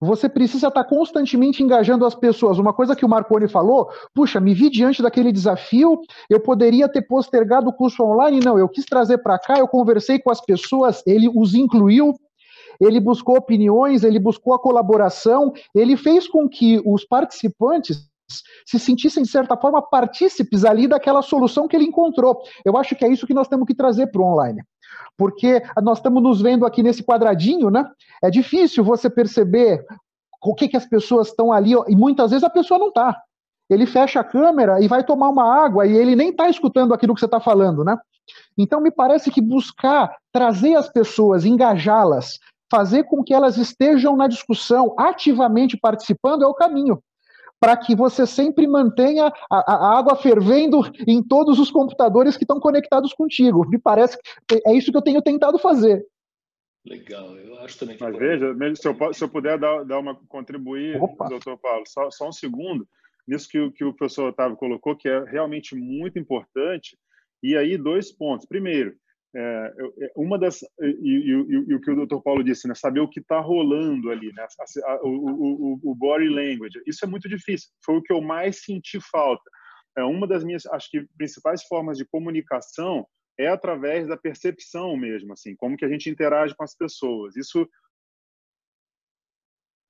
Você precisa estar constantemente engajando as pessoas. Uma coisa que o Marconi falou, puxa, me vi diante daquele desafio, eu poderia ter postergado o curso online, não, eu quis trazer para cá, eu conversei com as pessoas, ele os incluiu, ele buscou opiniões, ele buscou a colaboração, ele fez com que os participantes se sentissem, de certa forma, partícipes ali daquela solução que ele encontrou. Eu acho que é isso que nós temos que trazer para o online porque nós estamos nos vendo aqui nesse quadradinho, né? É difícil você perceber o que, que as pessoas estão ali, e muitas vezes a pessoa não está. Ele fecha a câmera e vai tomar uma água e ele nem está escutando aquilo que você está falando, né? Então, me parece que buscar trazer as pessoas, engajá-las, fazer com que elas estejam na discussão, ativamente participando, é o caminho. Para que você sempre mantenha a, a, água fervendo em todos os computadores que estão conectados contigo. Me parece que é isso que eu tenho tentado fazer. Legal, eu acho também que. Mas veja, se eu, se eu puder dar, dar uma contribuir, Opa. doutor Paulo, só, só um segundo, nisso que, que o professor Otávio colocou, que é realmente muito importante, e aí dois pontos. Primeiro, é, é, uma das e, o que o doutor Paulo disse, né, saber o que está rolando ali, né, a, a, o, o, o, body language, isso é muito difícil. Foi o que eu mais senti falta. É uma das minhas, acho que principais formas de comunicação é através da percepção mesmo, assim, como que a gente interage com as pessoas. Isso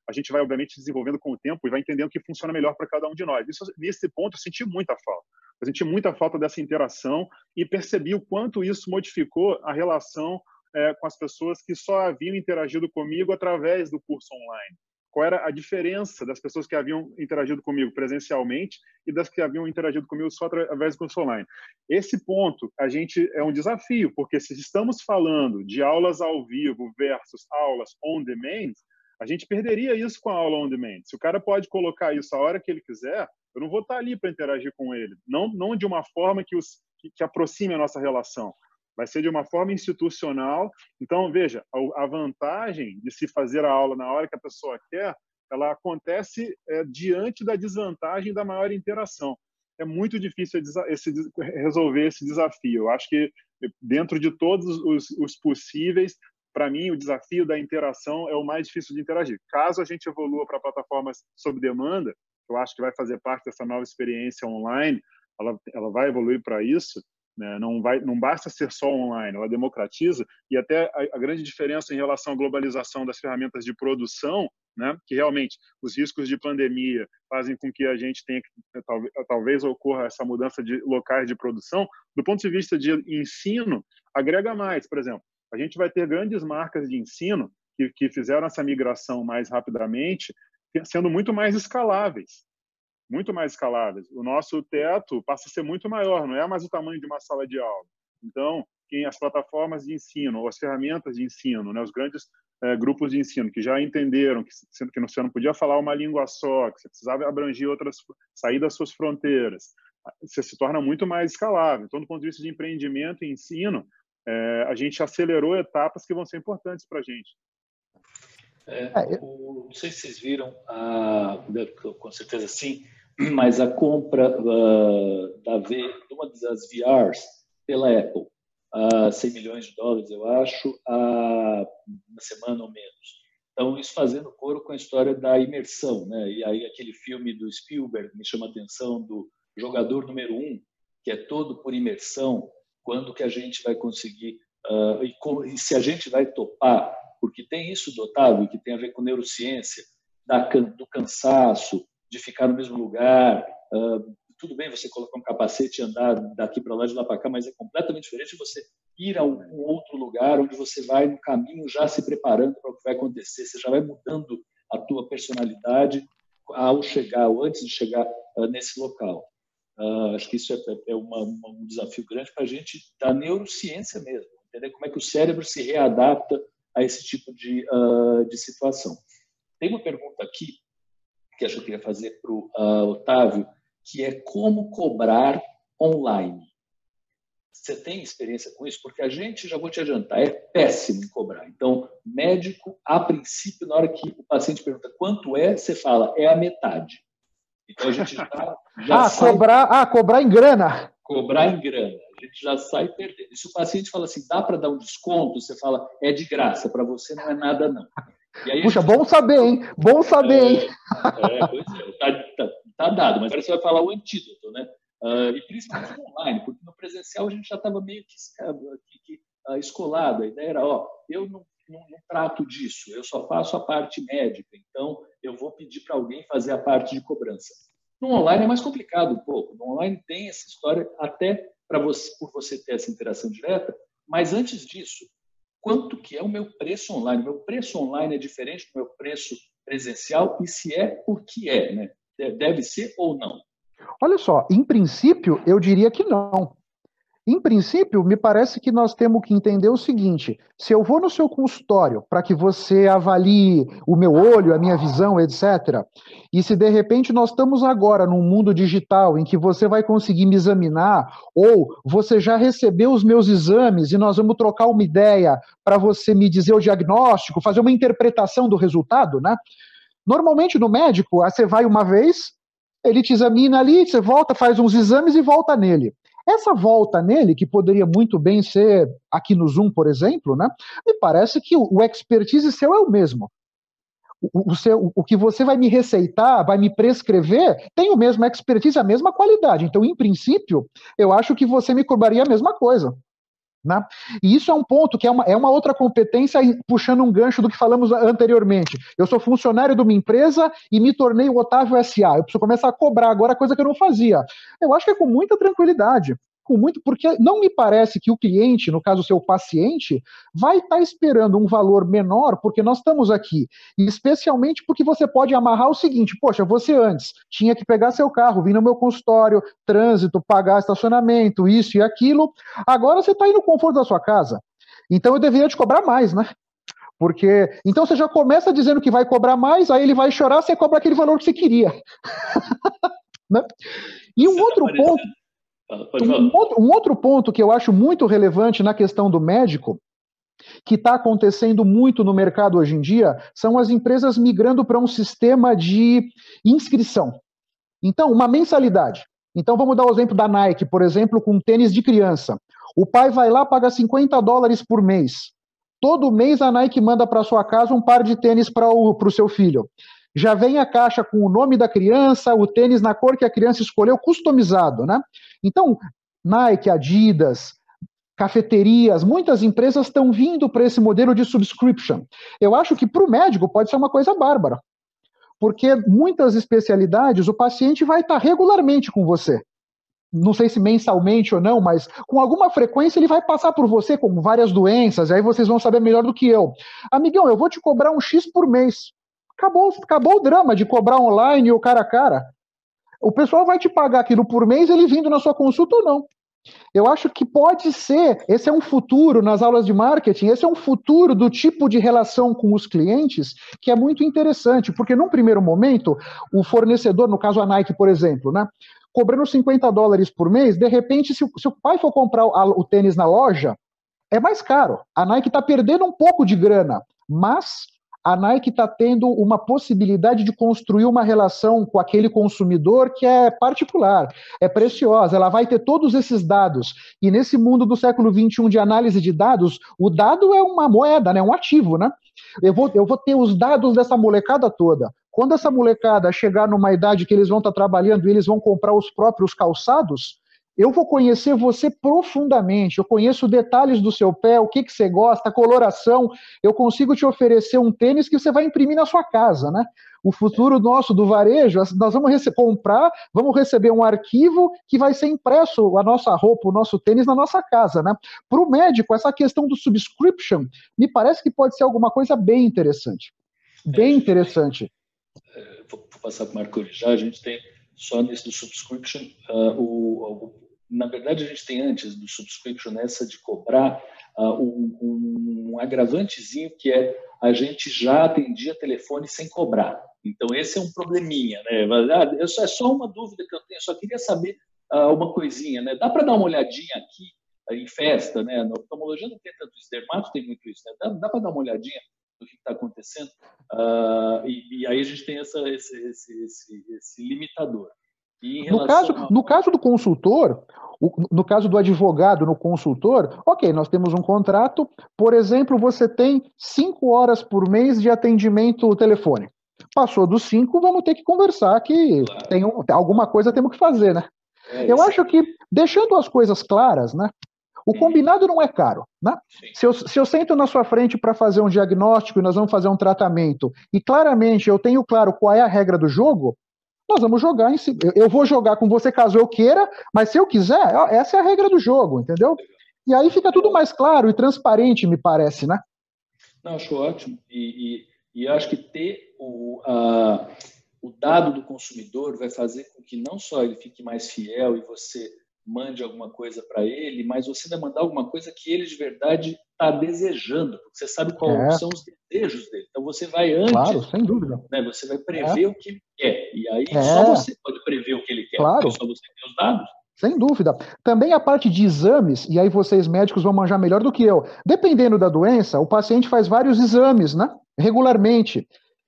a gente vai obviamente desenvolvendo com o tempo e vai entendendo o que funciona melhor para cada um de nós. Isso, nesse ponto eu senti muita falta. Eu senti muita falta dessa interação e percebi o quanto isso modificou a relação é, com as pessoas que só haviam interagido comigo através do curso online. Qual era a diferença das pessoas que haviam interagido comigo presencialmente e das que haviam interagido comigo só através do curso online? Esse ponto a gente é um desafio, porque se estamos falando de aulas ao vivo versus aulas on demand, a gente perderia isso com a aula on demand. Se o cara pode colocar isso a hora que ele quiser, eu não vou estar ali para interagir com ele. Não, não de uma forma que, os, que, que aproxime a nossa relação. Vai ser de uma forma institucional. Então, veja, a, a vantagem de se fazer a aula na hora que a pessoa quer, ela acontece é, diante da desvantagem da maior interação. É muito difícil esse, resolver esse desafio. Eu acho que dentro de todos os, os possíveis, para mim, o desafio da interação é o mais difícil de interagir. Caso a gente evolua para plataformas sob demanda, eu acho que vai fazer parte dessa nova experiência online, ela, ela vai evoluir para isso, né? não, vai, não basta ser só online, ela democratiza, e até a, a, grande diferença em relação à globalização das ferramentas de produção, né? que realmente os riscos de pandemia fazem com que a gente tenha que, talvez, talvez ocorra essa mudança de locais de produção, do ponto de vista de ensino, agrega mais, por exemplo, a gente vai ter grandes marcas de ensino que, que fizeram essa migração mais rapidamente, sendo muito mais escaláveis. Muito mais escaláveis. O nosso teto passa a ser muito maior, não é mais o tamanho de uma sala de aula. Então, quem as plataformas de ensino, ou as ferramentas de ensino, né, os grandes é, grupos de ensino que já entenderam que, que você não podia falar uma língua só, que você precisava abranger outras, sair das suas fronteiras, você se torna muito mais escalável. Então, do ponto de vista de empreendimento e ensino, é, a gente acelerou etapas que vão ser importantes para a gente. É, é o, não sei se vocês viram, a, com certeza sim, mas a compra uh, da v, de uma das VRs pela Apple, a 100 milhões de dólares, eu acho, a uma semana ou menos. Então, isso fazendo coro com a história da imersão. Né? E aí, aquele filme do Spielberg me chama a atenção do jogador número um, que é todo por imersão, quando que a gente vai conseguir uh, e, e, se a gente vai topar, porque tem isso do Otávio, que tem a ver com neurociência, da, do cansaço, de ficar no mesmo lugar. Uh, tudo bem você colocar um capacete e andar daqui para lá, de lá para cá, mas é completamente diferente você ir a um, um, outro lugar onde você vai no caminho já se preparando para o que vai acontecer, você já vai mudando a tua personalidade ao chegar, ou antes de chegar uh, nesse local. Uh, acho que isso é, é uma, uma, um desafio grande para a gente da neurociência mesmo, entender como é que o cérebro se readapta a esse tipo de, uh, de situação. Tem uma pergunta aqui que acho que eu queria fazer para o uh, Otávio, que é como cobrar online. Você tem experiência com isso? Porque a gente, já vou te adiantar, é péssimo em cobrar. Então, médico, a princípio, na hora que o paciente pergunta quanto é, você fala, é a metade. Então a gente já, já ah, sai... cobrar, ah, cobrar em grana. Cobrar em grana. A gente já sai perdendo. E se o paciente fala assim, dá para dar um desconto, você fala, é de graça, para você não é nada, não. Puxa, gente... bom saber, hein? Bom saber, é, hein? É, pois é, tá, tá, tá, dado, mas agora você vai falar o antídoto, né? Uh, e principalmente online, porque no presencial a gente já estava meio que, que, que uh, escolado. A ideia era, ó, eu não não, não trato disso, eu só faço a parte médica, então eu vou pedir para alguém fazer a parte de cobrança. No online é mais complicado um pouco. No online tem essa história até para você por você ter essa interação direta, mas antes disso, quanto que é o meu preço online? Meu preço online é diferente do meu preço presencial e se é, por que é, né? Deve ser ou não? Olha só, em princípio, eu diria que não. Em princípio, me parece que nós temos que entender o seguinte: se eu vou no seu consultório para que você avalie o meu olho, a minha visão, etc., e se de repente nós estamos agora num mundo digital em que você vai conseguir me examinar, ou você já recebeu os meus exames e nós vamos trocar uma ideia para você me dizer o diagnóstico, fazer uma interpretação do resultado, né? Normalmente no médico, você vai uma vez, ele te examina ali, você volta, faz uns exames e volta nele. Essa volta nele, que poderia muito bem ser aqui no Zoom, por exemplo, né, me parece que o, expertise seu é o mesmo. O, o, seu, o que você vai me receitar, vai me prescrever, tem o mesmo expertise, a mesma qualidade. Então, em princípio, eu acho que você me cobraria a mesma coisa. Né? E isso é um ponto que é uma, é uma outra competência, puxando um gancho do que falamos anteriormente. Eu sou funcionário de uma empresa e me tornei o Otávio SA. Eu preciso começar a cobrar agora coisa que eu não fazia. Eu acho que é com muita tranquilidade com muito, porque não me parece que o cliente, no caso o seu paciente, vai estar tá esperando um valor menor porque nós estamos aqui. Especialmente porque você pode amarrar o seguinte: poxa, você antes tinha que pegar seu carro, vir no meu consultório, trânsito, pagar estacionamento, isso e aquilo. Agora você está aí no conforto da sua casa. Então eu deveria te cobrar mais, né? Porque então você já começa dizendo que vai cobrar mais, aí ele vai chorar, você cobra aquele valor que você queria. né? E um outro ponto um outro, um outro ponto que eu acho muito relevante na questão do médico, que está acontecendo muito no mercado hoje em dia, são as empresas migrando para um sistema de inscrição. Então, uma mensalidade. Então, vamos dar o exemplo da Nike, por exemplo, com tênis de criança. O pai vai lá, paga 50 dólares por mês. Todo mês a Nike manda para sua casa um par de tênis para o seu filho. Já vem a caixa com o nome da criança, o tênis na cor que a criança escolheu, customizado, né? Então, Nike, Adidas, cafeterias, muitas empresas estão vindo para esse modelo de subscription. Eu acho que para o médico pode ser uma coisa bárbara, porque muitas especialidades o paciente vai estar regularmente com você. Não sei se mensalmente ou não, mas com alguma frequência ele vai passar por você com várias doenças, e aí vocês vão saber melhor do que eu. Amigão, eu vou te cobrar um X por mês. Acabou, acabou o drama de cobrar online ou cara a cara. O pessoal vai te pagar aquilo por mês, ele vindo na sua consulta ou não. Eu acho que pode ser, esse é um futuro nas aulas de marketing, esse é um futuro do tipo de relação com os clientes que é muito interessante, porque num primeiro momento, o fornecedor, no caso a Nike, por exemplo, né, cobrando 50 dólares por mês, de repente, se, se o pai for comprar o, o tênis na loja, é mais caro. A Nike está perdendo um pouco de grana, mas a Nike está tendo uma possibilidade de construir uma relação com aquele consumidor que é particular, é preciosa. Ela vai ter todos esses dados. E nesse mundo do século XXI de análise de dados, o dado é uma moeda, né? um ativo. Né? Eu, vou, eu vou ter os dados dessa molecada toda. Quando essa molecada chegar numa idade que eles vão estar tá trabalhando e eles vão comprar os próprios calçados, eu vou conhecer você profundamente, eu conheço detalhes do seu pé, o que, que você gosta, a coloração, eu consigo te oferecer um tênis que você vai imprimir na sua casa, né? O futuro nosso do varejo, nós vamos comprar, vamos receber um arquivo que vai ser impresso a nossa roupa, o nosso tênis na nossa casa, né? Para o médico, essa questão do subscription me parece que pode ser alguma coisa bem interessante. Bem interessante. É, vou passar para o Marco já, a gente tem só nesse do subscription, uh, o, na verdade, a gente tem antes do subscription essa de cobrar uh, um, um, agravantezinho que é a gente já atendia telefone sem cobrar. Então, esse é um probleminha, né? Ah, é só uma dúvida que eu tenho, só queria saber uh, uma coisinha, né? Dá para dar uma olhadinha aqui uh, em festa, né? Na oftalmologia não tem tanto isso, dermato tem muito isso, né? Dá, dá para dar uma olhadinha no que está acontecendo? E, e, aí a gente tem essa, esse, esse, esse, esse limitador. No caso, a... no caso do consultor, no caso do advogado no consultor, ok, nós temos um contrato, por exemplo, você tem cinco horas por mês de atendimento telefone. Passou dos cinco, vamos ter que conversar que claro. tem um, alguma coisa temos que fazer, né? É eu acho que, deixando as coisas claras, né? O combinado não é caro, né? Se eu, se eu sento na sua frente para fazer um diagnóstico e nós vamos fazer um tratamento, e claramente eu tenho claro qual é a regra do jogo, nós vamos jogar em cima. Eu vou jogar com você caso eu queira, mas se eu quiser, essa é a regra do jogo, entendeu? E aí fica tudo mais claro e transparente, me parece, né? Não, acho ótimo. E, e, E acho que ter o, a, o dado do consumidor vai fazer com que não só ele fique mais fiel e você mande alguma coisa para ele, mas você vai mandar alguma coisa que ele de verdade está desejando, porque você sabe quais é. são os desejos dele. Então você vai antes. Claro, sem dúvida. Né, você vai prever é. o que ele quer. E aí é. só você pode prever o que ele quer. Claro. Só você tem os dados. Sem dúvida. Também a parte de exames, e aí vocês médicos vão manjar melhor do que eu. Dependendo da doença, o paciente faz vários exames, né? Regularmente.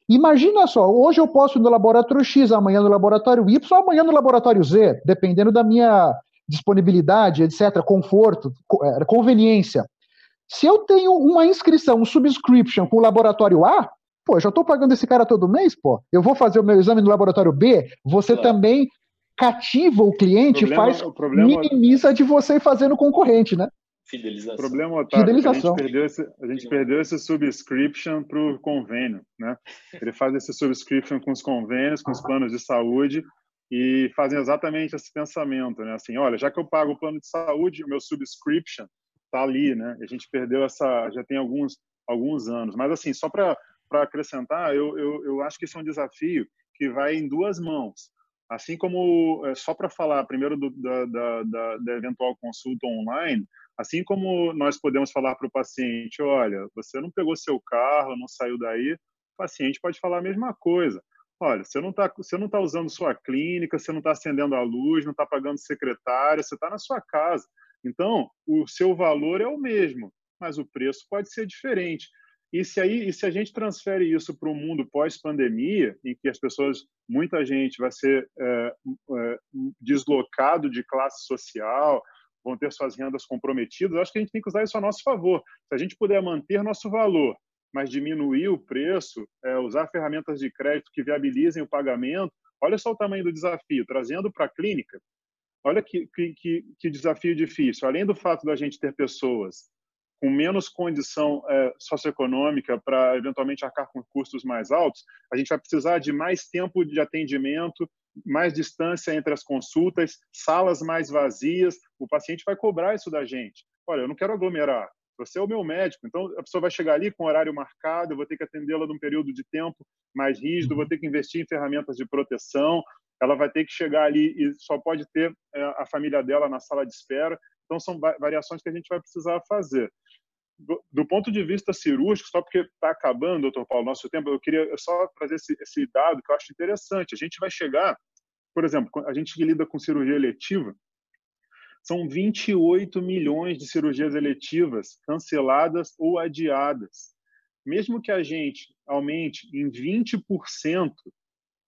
Imagina só, hoje eu posso ir no laboratório X, amanhã no laboratório Y, amanhã no laboratório Z, dependendo da minha disponibilidade, etc., conforto, é, conveniência. Se eu tenho uma inscrição, um subscription com o laboratório A, pô, eu já estou pagando esse cara todo mês, pô. Eu vou fazer o meu exame no laboratório B, você claro. também cativa o cliente, o problema, faz o problema, minimiza de você ir fazendo concorrente, né? Fidelização. O problema, Otávio, Fidelização. a gente perdeu esse, a gente perdeu esse subscription para o convênio, né? Ele faz esse subscription com os convênios, com os planos de saúde, e fazem exatamente esse pensamento, né? Assim, olha, já que eu pago o plano de saúde, o meu subscription está ali, né? A gente perdeu essa, já tem alguns alguns anos. Mas assim, só para acrescentar, eu, eu, eu acho que isso é um desafio que vai em duas mãos. Assim como, é, só para falar primeiro do, da, da, da, eventual consulta online, assim como nós podemos falar para o paciente, olha, você não pegou seu carro, não saiu daí, o paciente pode falar a mesma coisa. Olha, você não está tá usando sua clínica, você não está acendendo a luz, não está pagando secretária, você está na sua casa. Então, o seu valor é o mesmo, mas o preço pode ser diferente. E se aí, e se a gente transfere isso para o mundo pós-pandemia, em que as pessoas, muita gente vai ser é, é, deslocado de classe social, vão ter suas rendas comprometidas, acho que a gente tem que usar isso a nosso favor. Se a gente puder manter nosso valor mas diminuir o preço, é, usar ferramentas de crédito que viabilizem o pagamento. Olha só o tamanho do desafio, trazendo para a clínica. Olha que, que, que, desafio difícil. Além do fato da gente ter pessoas com menos condição é, socioeconômica para eventualmente arcar com custos mais altos, a gente vai precisar de mais tempo de atendimento, mais distância entre as consultas, salas mais vazias. O paciente vai cobrar isso da gente. Olha, eu não quero aglomerar, você é o meu médico, então a pessoa vai chegar ali com horário marcado, eu vou ter que atendê-la num período de tempo mais rígido, vou ter que investir em ferramentas de proteção, ela vai ter que chegar ali e só pode ter é, a família dela na sala de espera. Então são variações que a gente vai precisar fazer. Do, do ponto de vista cirúrgico, só porque está acabando, doutor Paulo, nosso tempo, eu queria só trazer esse, esse dado que eu acho interessante. A gente vai chegar, por exemplo, a gente que lida com cirurgia eletiva, são 28 milhões de cirurgias eletivas canceladas ou adiadas. Mesmo que a gente aumente em 20%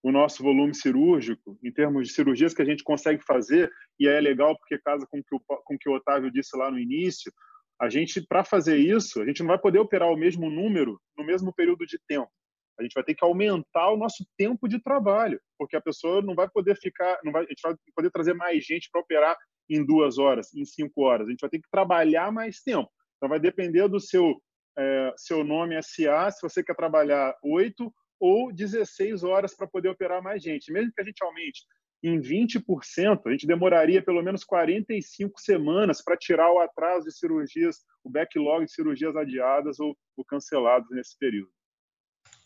o nosso volume cirúrgico, em termos de cirurgias que a gente consegue fazer, e é legal porque casa com que o, com que o Otávio disse lá no início, a gente, para fazer isso, a gente não vai poder operar o mesmo número no mesmo período de tempo. A gente vai ter que aumentar o nosso tempo de trabalho, porque a pessoa não vai poder ficar, não vai, a gente vai poder trazer mais gente para operar em duas horas, em cinco horas. A gente vai ter que trabalhar mais tempo. Então, vai depender do seu, é, seu nome SA, se você quer trabalhar oito ou 16 horas para poder operar mais gente. Mesmo que a gente aumente em 20%, a gente demoraria pelo menos 45 semanas para tirar o atraso de cirurgias, o backlog de cirurgias adiadas ou, ou canceladas nesse período.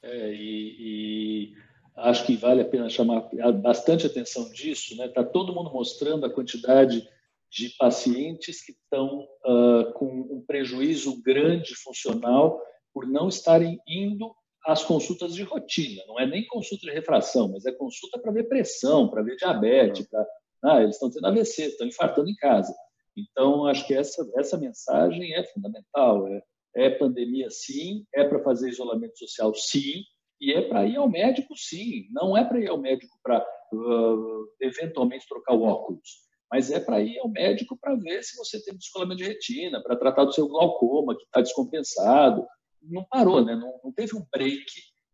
É, e, e acho que vale a pena chamar bastante atenção disso. Está né? Tá todo mundo mostrando a quantidade de pacientes que estão uh, com um prejuízo grande funcional por não estarem indo às consultas de rotina. Não é nem consulta de refração, mas é consulta para ver pressão, para ver diabetes. Pra... Ah, eles estão tendo AVC, estão infartando em casa. Então, acho que essa, essa mensagem é fundamental. É, é pandemia, sim. É para fazer isolamento social, sim e é para ir ao médico, sim. Não é para ir ao médico para uh, eventualmente trocar o óculos, mas é para ir ao médico para ver se você tem descolamento de retina, para tratar do seu glaucoma que está descompensado. Não parou, né? Não, não, teve um break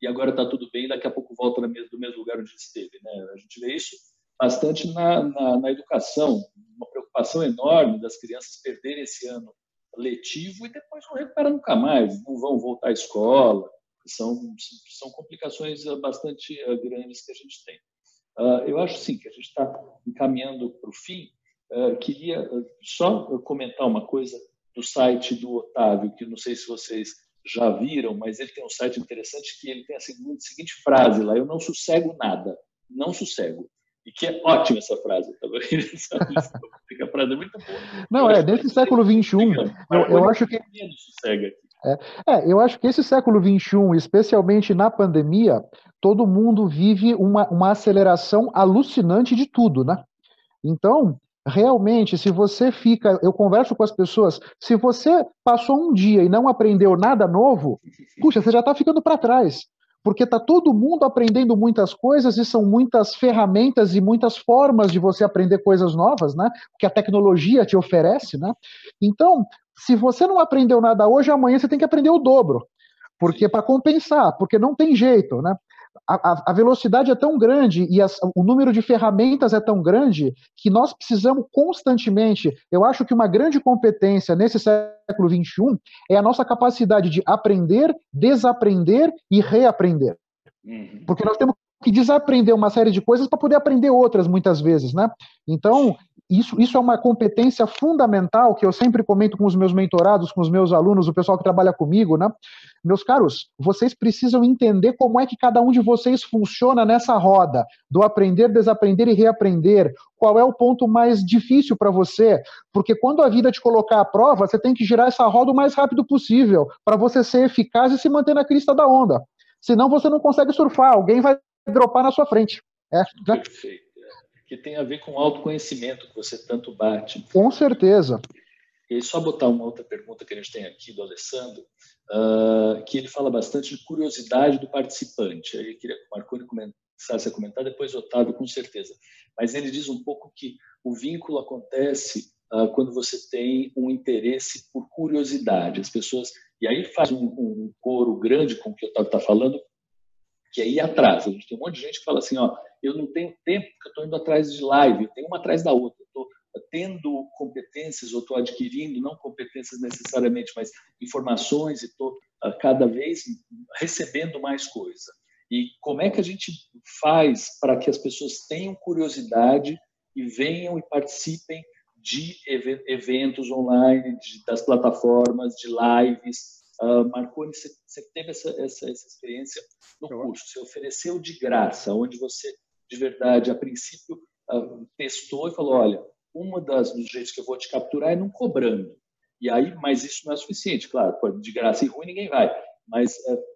e agora está tudo bem. Daqui a pouco volta no mesmo, lugar onde esteve, né? A gente vê isso bastante na, na, na educação, uma preocupação enorme das crianças perderem esse ano letivo e depois não recuperar nunca mais, não vão voltar à escola, são, são complicações eh, bastante eh, grandes que a gente tem. Ah, eu acho sim que a gente está encaminhando para o fim. Ah, queria só comentar uma coisa do site do Otávio, que não sei se vocês já viram, mas ele tem um site interessante que ele tem a seguinte, frase lá: Eu não sossego nada, não sossego. E que é ótima essa frase, tá Fica a frase muito boa. Não, é, nesse século XXI, eu, eu acho que. É, é, eu acho que esse século XXI, especialmente na pandemia, todo mundo vive uma, uma aceleração alucinante de tudo, né? Então, realmente, se você fica, eu converso com as pessoas, se você passou um dia e não aprendeu nada novo, puxa, você já está ficando para trás porque está todo mundo aprendendo muitas coisas e são muitas ferramentas e muitas formas de você aprender coisas novas, né? Que a tecnologia te oferece, né? Então, se você não aprendeu nada hoje, amanhã você tem que aprender o dobro, porque para compensar, porque não tem jeito, né? A, a, velocidade é tão grande e as, o número de ferramentas é tão grande que nós precisamos constantemente. Eu acho que uma grande competência nesse século XXI é a nossa capacidade de aprender, desaprender e reaprender. Uhum. Porque nós temos que desaprender uma série de coisas para poder aprender outras muitas vezes, né? Então, isso, isso é uma competência fundamental que eu sempre comento com os meus mentorados, com os meus alunos, o pessoal que trabalha comigo, né? Meus caros, vocês precisam entender como é que cada um de vocês funciona nessa roda do aprender, desaprender e reaprender. Qual é o ponto mais difícil para você? Porque quando a vida te colocar à prova, você tem que girar essa roda o mais rápido possível para você ser eficaz e se manter na crista da onda. Senão você não consegue surfar, alguém vai dropar na sua frente. É, né? Perfeito que tem a ver com o autoconhecimento que você tanto bate. Com certeza. E só botar uma outra pergunta que a gente tem aqui do Alessandro, uh, que ele fala bastante de curiosidade do participante. Ele queria que o Marconi começasse a comentar, depois o Otávio, com certeza. Mas ele diz um pouco que o vínculo acontece uh, quando você tem um interesse por curiosidade. As pessoas. E aí faz um, um coro grande com o que o Otávio está falando, que ir atrás. A gente tem um monte de gente que fala assim, ó, eu não tenho tempo porque eu estou indo atrás de live, eu tenho uma atrás da outra, estou tendo competências ou estou adquirindo, não competências necessariamente, mas informações e estou uh, cada vez recebendo mais coisa. E como é que a gente faz para que as pessoas tenham curiosidade e venham e participem de eventos online, de, das plataformas, de lives, Uh, Marconi, você, você teve essa, essa, essa, experiência no curso, você ofereceu de graça, onde você, de verdade, a princípio, uh, testou e falou, olha, uma das dos jeitos que eu vou te capturar é não cobrando. E aí, mas isso não é suficiente, claro, de graça e ruim ninguém vai. Mas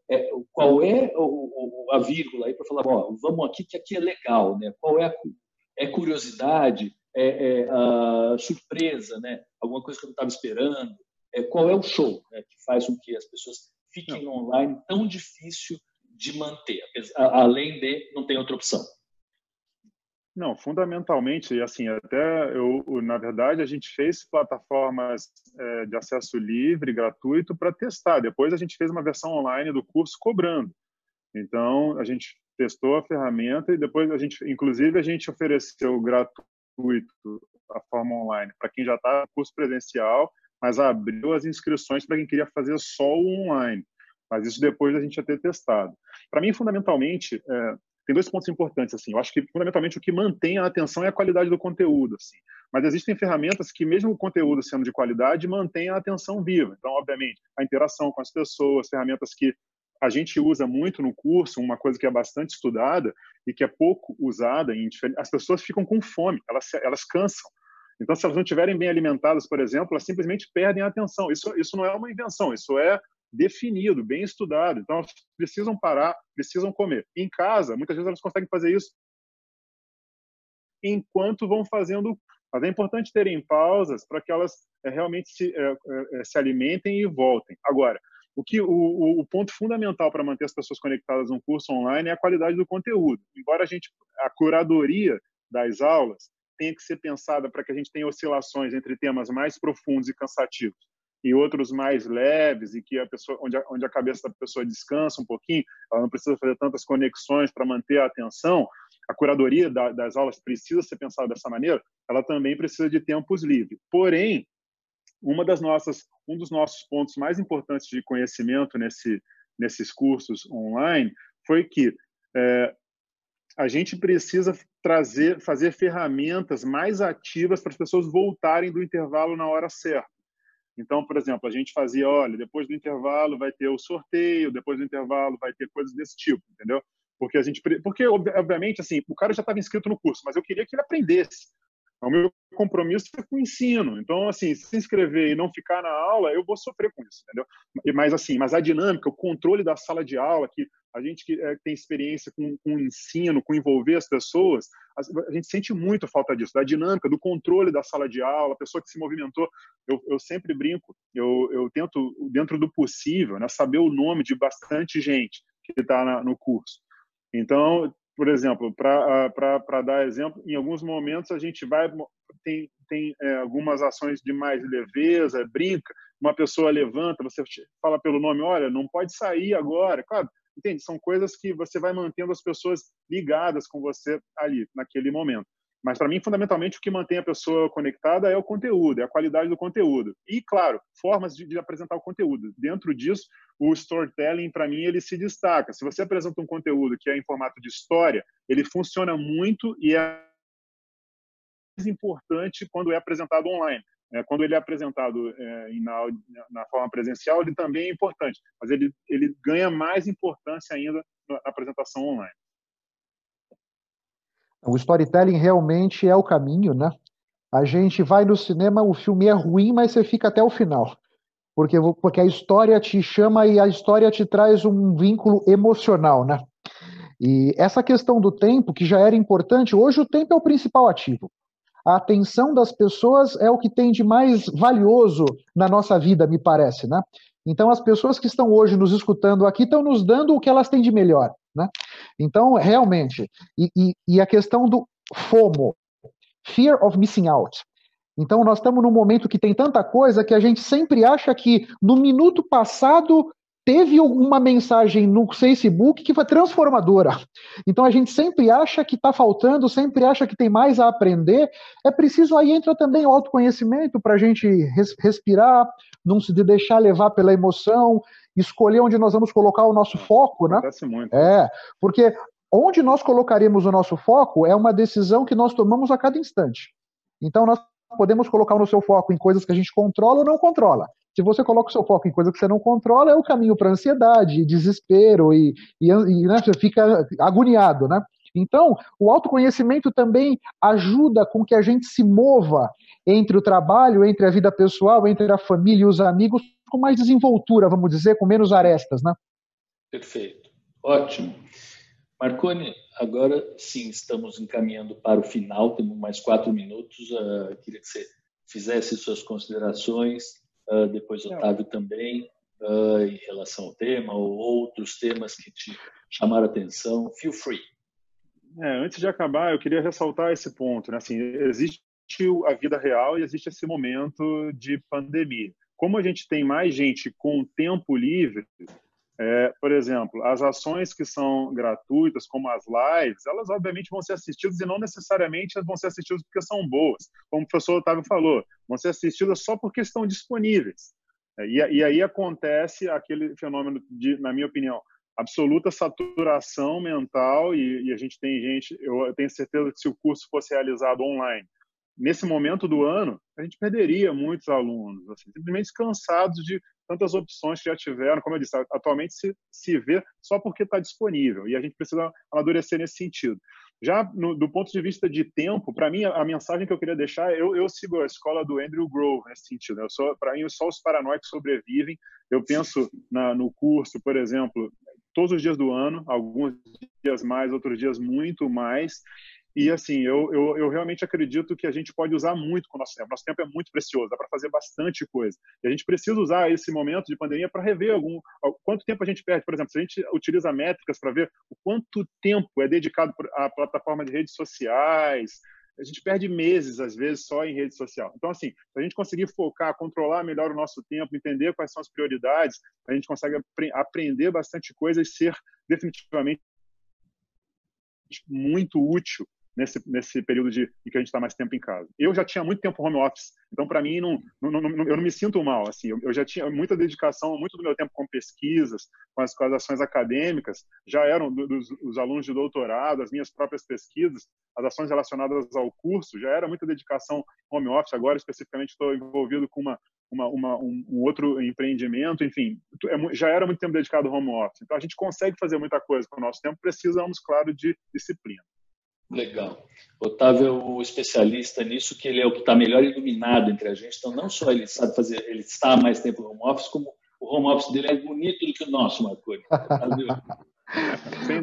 é, é, qual é o, o, a vírgula aí para falar, ó, vamos aqui que aqui é legal, né? Qual é a é curiosidade, é, é a surpresa, né? Alguma coisa que eu não estava esperando é, qual é o show né, que faz com que as pessoas fiquem não. online tão difícil de manter, além de não ter outra opção? Não, fundamentalmente, e assim, até eu, na verdade, a gente fez plataformas é, de acesso livre, gratuito, para testar. Depois a gente fez uma versão online do curso cobrando. Então, a gente testou a ferramenta e depois a gente, inclusive, a gente ofereceu gratuito a forma online para quem já está no curso presencial mas abriu as inscrições para quem queria fazer só o online. Mas isso depois da gente já ter testado. Para mim, fundamentalmente, é, tem dois pontos importantes. Assim, eu acho que fundamentalmente o que mantém a atenção é a qualidade do conteúdo. Assim. Mas existem ferramentas que, mesmo o conteúdo sendo de qualidade, mantém a atenção viva. Então, obviamente, a interação com as pessoas, ferramentas que a gente usa muito no curso, uma coisa que é bastante estudada e que é pouco usada, as pessoas ficam com fome, elas, elas cansam. Então, se elas não estiverem bem alimentadas, por exemplo, elas simplesmente perdem a atenção. Isso, isso não é uma invenção, isso é definido, bem estudado. Então, elas precisam parar, precisam comer. Em casa, muitas vezes elas conseguem fazer isso enquanto vão fazendo. Mas é importante terem pausas para que elas é, realmente se, é, é, se alimentem e voltem. Agora, o que o, o, ponto fundamental para manter as pessoas conectadas num curso online é a qualidade do conteúdo. Embora a gente a curadoria das aulas tenha que ser pensada para que a gente tenha oscilações entre temas mais profundos e cansativos e outros mais leves e que a pessoa onde a, onde a cabeça da pessoa descansa um pouquinho, ela não precisa fazer tantas conexões para manter a atenção. A curadoria da, das aulas precisa ser pensada dessa maneira. Ela também precisa de tempos livres. Porém, uma das nossas um dos nossos pontos mais importantes de conhecimento nesse nesses cursos online foi que é, a gente precisa trazer, fazer ferramentas mais ativas para as pessoas voltarem do intervalo na hora certa. Então, por exemplo, a gente fazia, olha, depois do intervalo vai ter o sorteio, depois do intervalo vai ter coisas desse tipo, entendeu? Porque a gente, porque obviamente assim, o cara já estava inscrito no curso, mas eu queria que ele aprendesse. O meu compromisso é com o ensino. Então, assim, se inscrever e não ficar na aula, eu vou sofrer com isso, entendeu? Mas assim, mas a dinâmica, o controle da sala de aula, que a gente que é, tem experiência com, com o ensino, com envolver as pessoas, a, a, gente sente muito falta disso, da dinâmica, do controle da sala de aula, a pessoa que se movimentou. Eu, eu sempre brinco, eu, eu tento, dentro do possível, né, saber o nome de bastante gente que está no curso. Então, por exemplo, para dar exemplo, em alguns momentos a gente vai tem, tem é, algumas ações de mais leveza, brinca, uma pessoa levanta, você fala pelo nome, olha, não pode sair agora, claro, entende? São coisas que você vai mantendo as pessoas ligadas com você ali naquele momento. Mas para mim, fundamentalmente, o que mantém a pessoa conectada é o conteúdo, é a qualidade do conteúdo. E, claro, formas de, de apresentar o conteúdo. Dentro disso, o storytelling, para mim, ele se destaca. Se você apresenta um conteúdo que é em formato de história, ele funciona muito e é mais importante quando é apresentado online. É, quando ele é apresentado é, na, na, forma presencial, ele também é importante, mas ele, ele ganha mais importância ainda na apresentação online. O storytelling realmente é o caminho, né? A gente vai no cinema, o filme é ruim, mas você fica até o final. Porque, porque a história te chama e a história te traz um vínculo emocional, né? E essa questão do tempo, que já era importante, hoje o tempo é o principal ativo. A atenção das pessoas é o que tem de mais valioso na nossa vida, me parece, né? Então, as pessoas que estão hoje nos escutando aqui estão nos dando o que elas têm de melhor. Né? Então, realmente, e, e, e, a questão do FOMO, Fear of Missing Out. Então, nós estamos num momento que tem tanta coisa que a gente sempre acha que no minuto passado teve uma mensagem no Facebook que foi transformadora. Então a gente sempre acha que está faltando, sempre acha que tem mais a aprender. É preciso aí entra também o autoconhecimento para a gente res, respirar, não se deixar levar pela emoção, escolher onde nós vamos colocar o nosso foco, né? Acontece muito. É, porque onde nós colocaremos o nosso foco é uma decisão que nós tomamos a cada instante. Então nós podemos colocar o nosso foco em coisas que a gente controla ou não controla. Se você coloca o seu foco em coisa que você não controla, é o caminho para ansiedade, desespero e, e, e né, você fica agoniado, né? Então, o autoconhecimento também ajuda com que a gente se mova entre o trabalho, entre a vida pessoal, entre a família e os amigos, com mais desenvoltura, vamos dizer, com menos arestas, né? Perfeito. Ótimo. Marconi, agora sim estamos encaminhando para o final, temos mais quatro minutos. Uh, queria que você fizesse suas considerações uh, depois Otávio também, uh, em relação ao tema, ou outros temas que te chamaram a atenção. Feel free. É, antes de acabar, eu queria ressaltar esse ponto. Né? Assim, existe a vida real e existe esse momento de pandemia. Como a gente tem mais gente com tempo livre, é, por exemplo, as ações que são gratuitas, como as lives, elas obviamente vão ser assistidas e não necessariamente vão ser assistidas porque são boas. Como o professor Otávio falou, vão ser assistidas só porque estão disponíveis. É, e, e aí acontece aquele fenômeno de, na minha opinião, absoluta saturação mental e, e, a gente tem gente, eu tenho certeza que se o curso fosse realizado online, nesse momento do ano, a gente perderia muitos alunos, assim, simplesmente cansados de tantas opções que já tiveram. Como eu disse, atualmente se, se vê só porque está disponível e a gente precisa amadurecer nesse sentido. Já no, do ponto de vista de tempo, para mim, a, a, mensagem que eu queria deixar, eu, eu sigo a escola do Andrew Grove nesse sentido. Sou, para mim, só os paranoicos sobrevivem. Eu penso na, no curso, por exemplo, todos os dias do ano, alguns dias mais, outros dias muito mais. E assim, eu, eu, eu, realmente acredito que a gente pode usar muito com o nosso tempo. Nosso tempo é muito precioso, dá para fazer bastante coisa. E a gente precisa usar esse momento de pandemia para rever algum quanto tempo a gente perde. Por exemplo, se a gente utiliza métricas para ver o quanto tempo é dedicado à plataforma de redes sociais, a gente perde meses, às vezes, só em rede social. Então, assim, a gente conseguir focar, controlar melhor o nosso tempo, entender quais são as prioridades, a gente consegue aprender bastante coisa e ser definitivamente muito útil nesse, nesse período de, em que a gente está mais tempo em casa. Eu já tinha muito tempo home office, então para mim não, não, não, eu não me sinto mal. Assim, eu, eu, já tinha muita dedicação, muito do meu tempo com pesquisas, com as, com as ações acadêmicas, já eram dos, dos alunos de doutorado, as minhas próprias pesquisas, as ações relacionadas ao curso, já era muita dedicação home office. Agora especificamente estou envolvido com uma uma, uma, um, um, outro empreendimento, enfim, é, já era muito tempo dedicado ao home office. Então a gente consegue fazer muita coisa com o nosso tempo, precisamos, claro, de disciplina. Legal. Otávio é o especialista nisso, que ele é o que está melhor iluminado entre a gente. Então, não só ele sabe fazer, ele está há mais tempo no home office, como o home office dele é bonito do que o nosso, Marconi.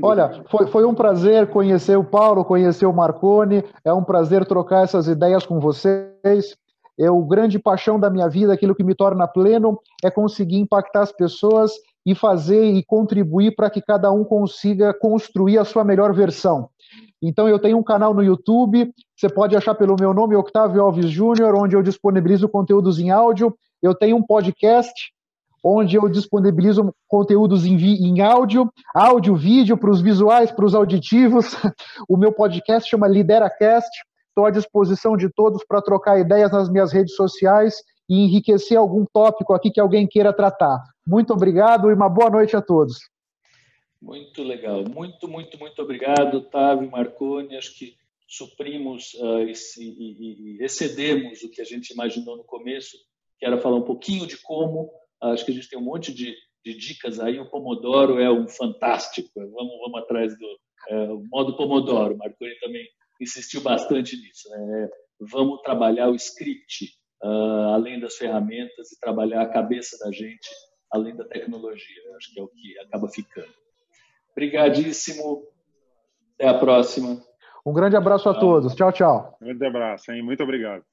Olha, foi, foi um prazer conhecer o Paulo, conhecer o Marconi. É um prazer trocar essas ideias com vocês. É o grande paixão da minha vida, aquilo que me torna pleno, é conseguir impactar as pessoas e fazer e contribuir para que cada um consiga construir a sua melhor versão. Então eu tenho um canal no YouTube, você pode achar pelo meu nome, Octavio Alves Júnior, onde eu disponibilizo conteúdos em áudio. Eu tenho um podcast onde eu disponibilizo conteúdos em, em áudio, áudio, vídeo, para os visuais, para os auditivos. O meu podcast chama LideraCast. Estou à disposição de todos para trocar ideias nas minhas redes sociais e enriquecer algum tópico aqui que alguém queira tratar. Muito obrigado e uma boa noite a todos. Muito legal. Muito, muito, muito obrigado, Otávio Marconi. Acho que suprimos uh, esse, e, e, excedemos o que a gente imaginou no começo, que era falar um pouquinho de como. Uh, acho que a gente tem um monte de, de, dicas aí. O Pomodoro é um fantástico. Vamos, vamos atrás do uh, modo Pomodoro. Marconi também insistiu bastante nisso. Né? Vamos trabalhar o script além das ferramentas e trabalhar a cabeça da gente além da tecnologia. Acho que é o que acaba ficando. Obrigadíssimo. Até a próxima. Um grande abraço a todos. Tchau, tchau. Um grande abraço, hein? Muito obrigado.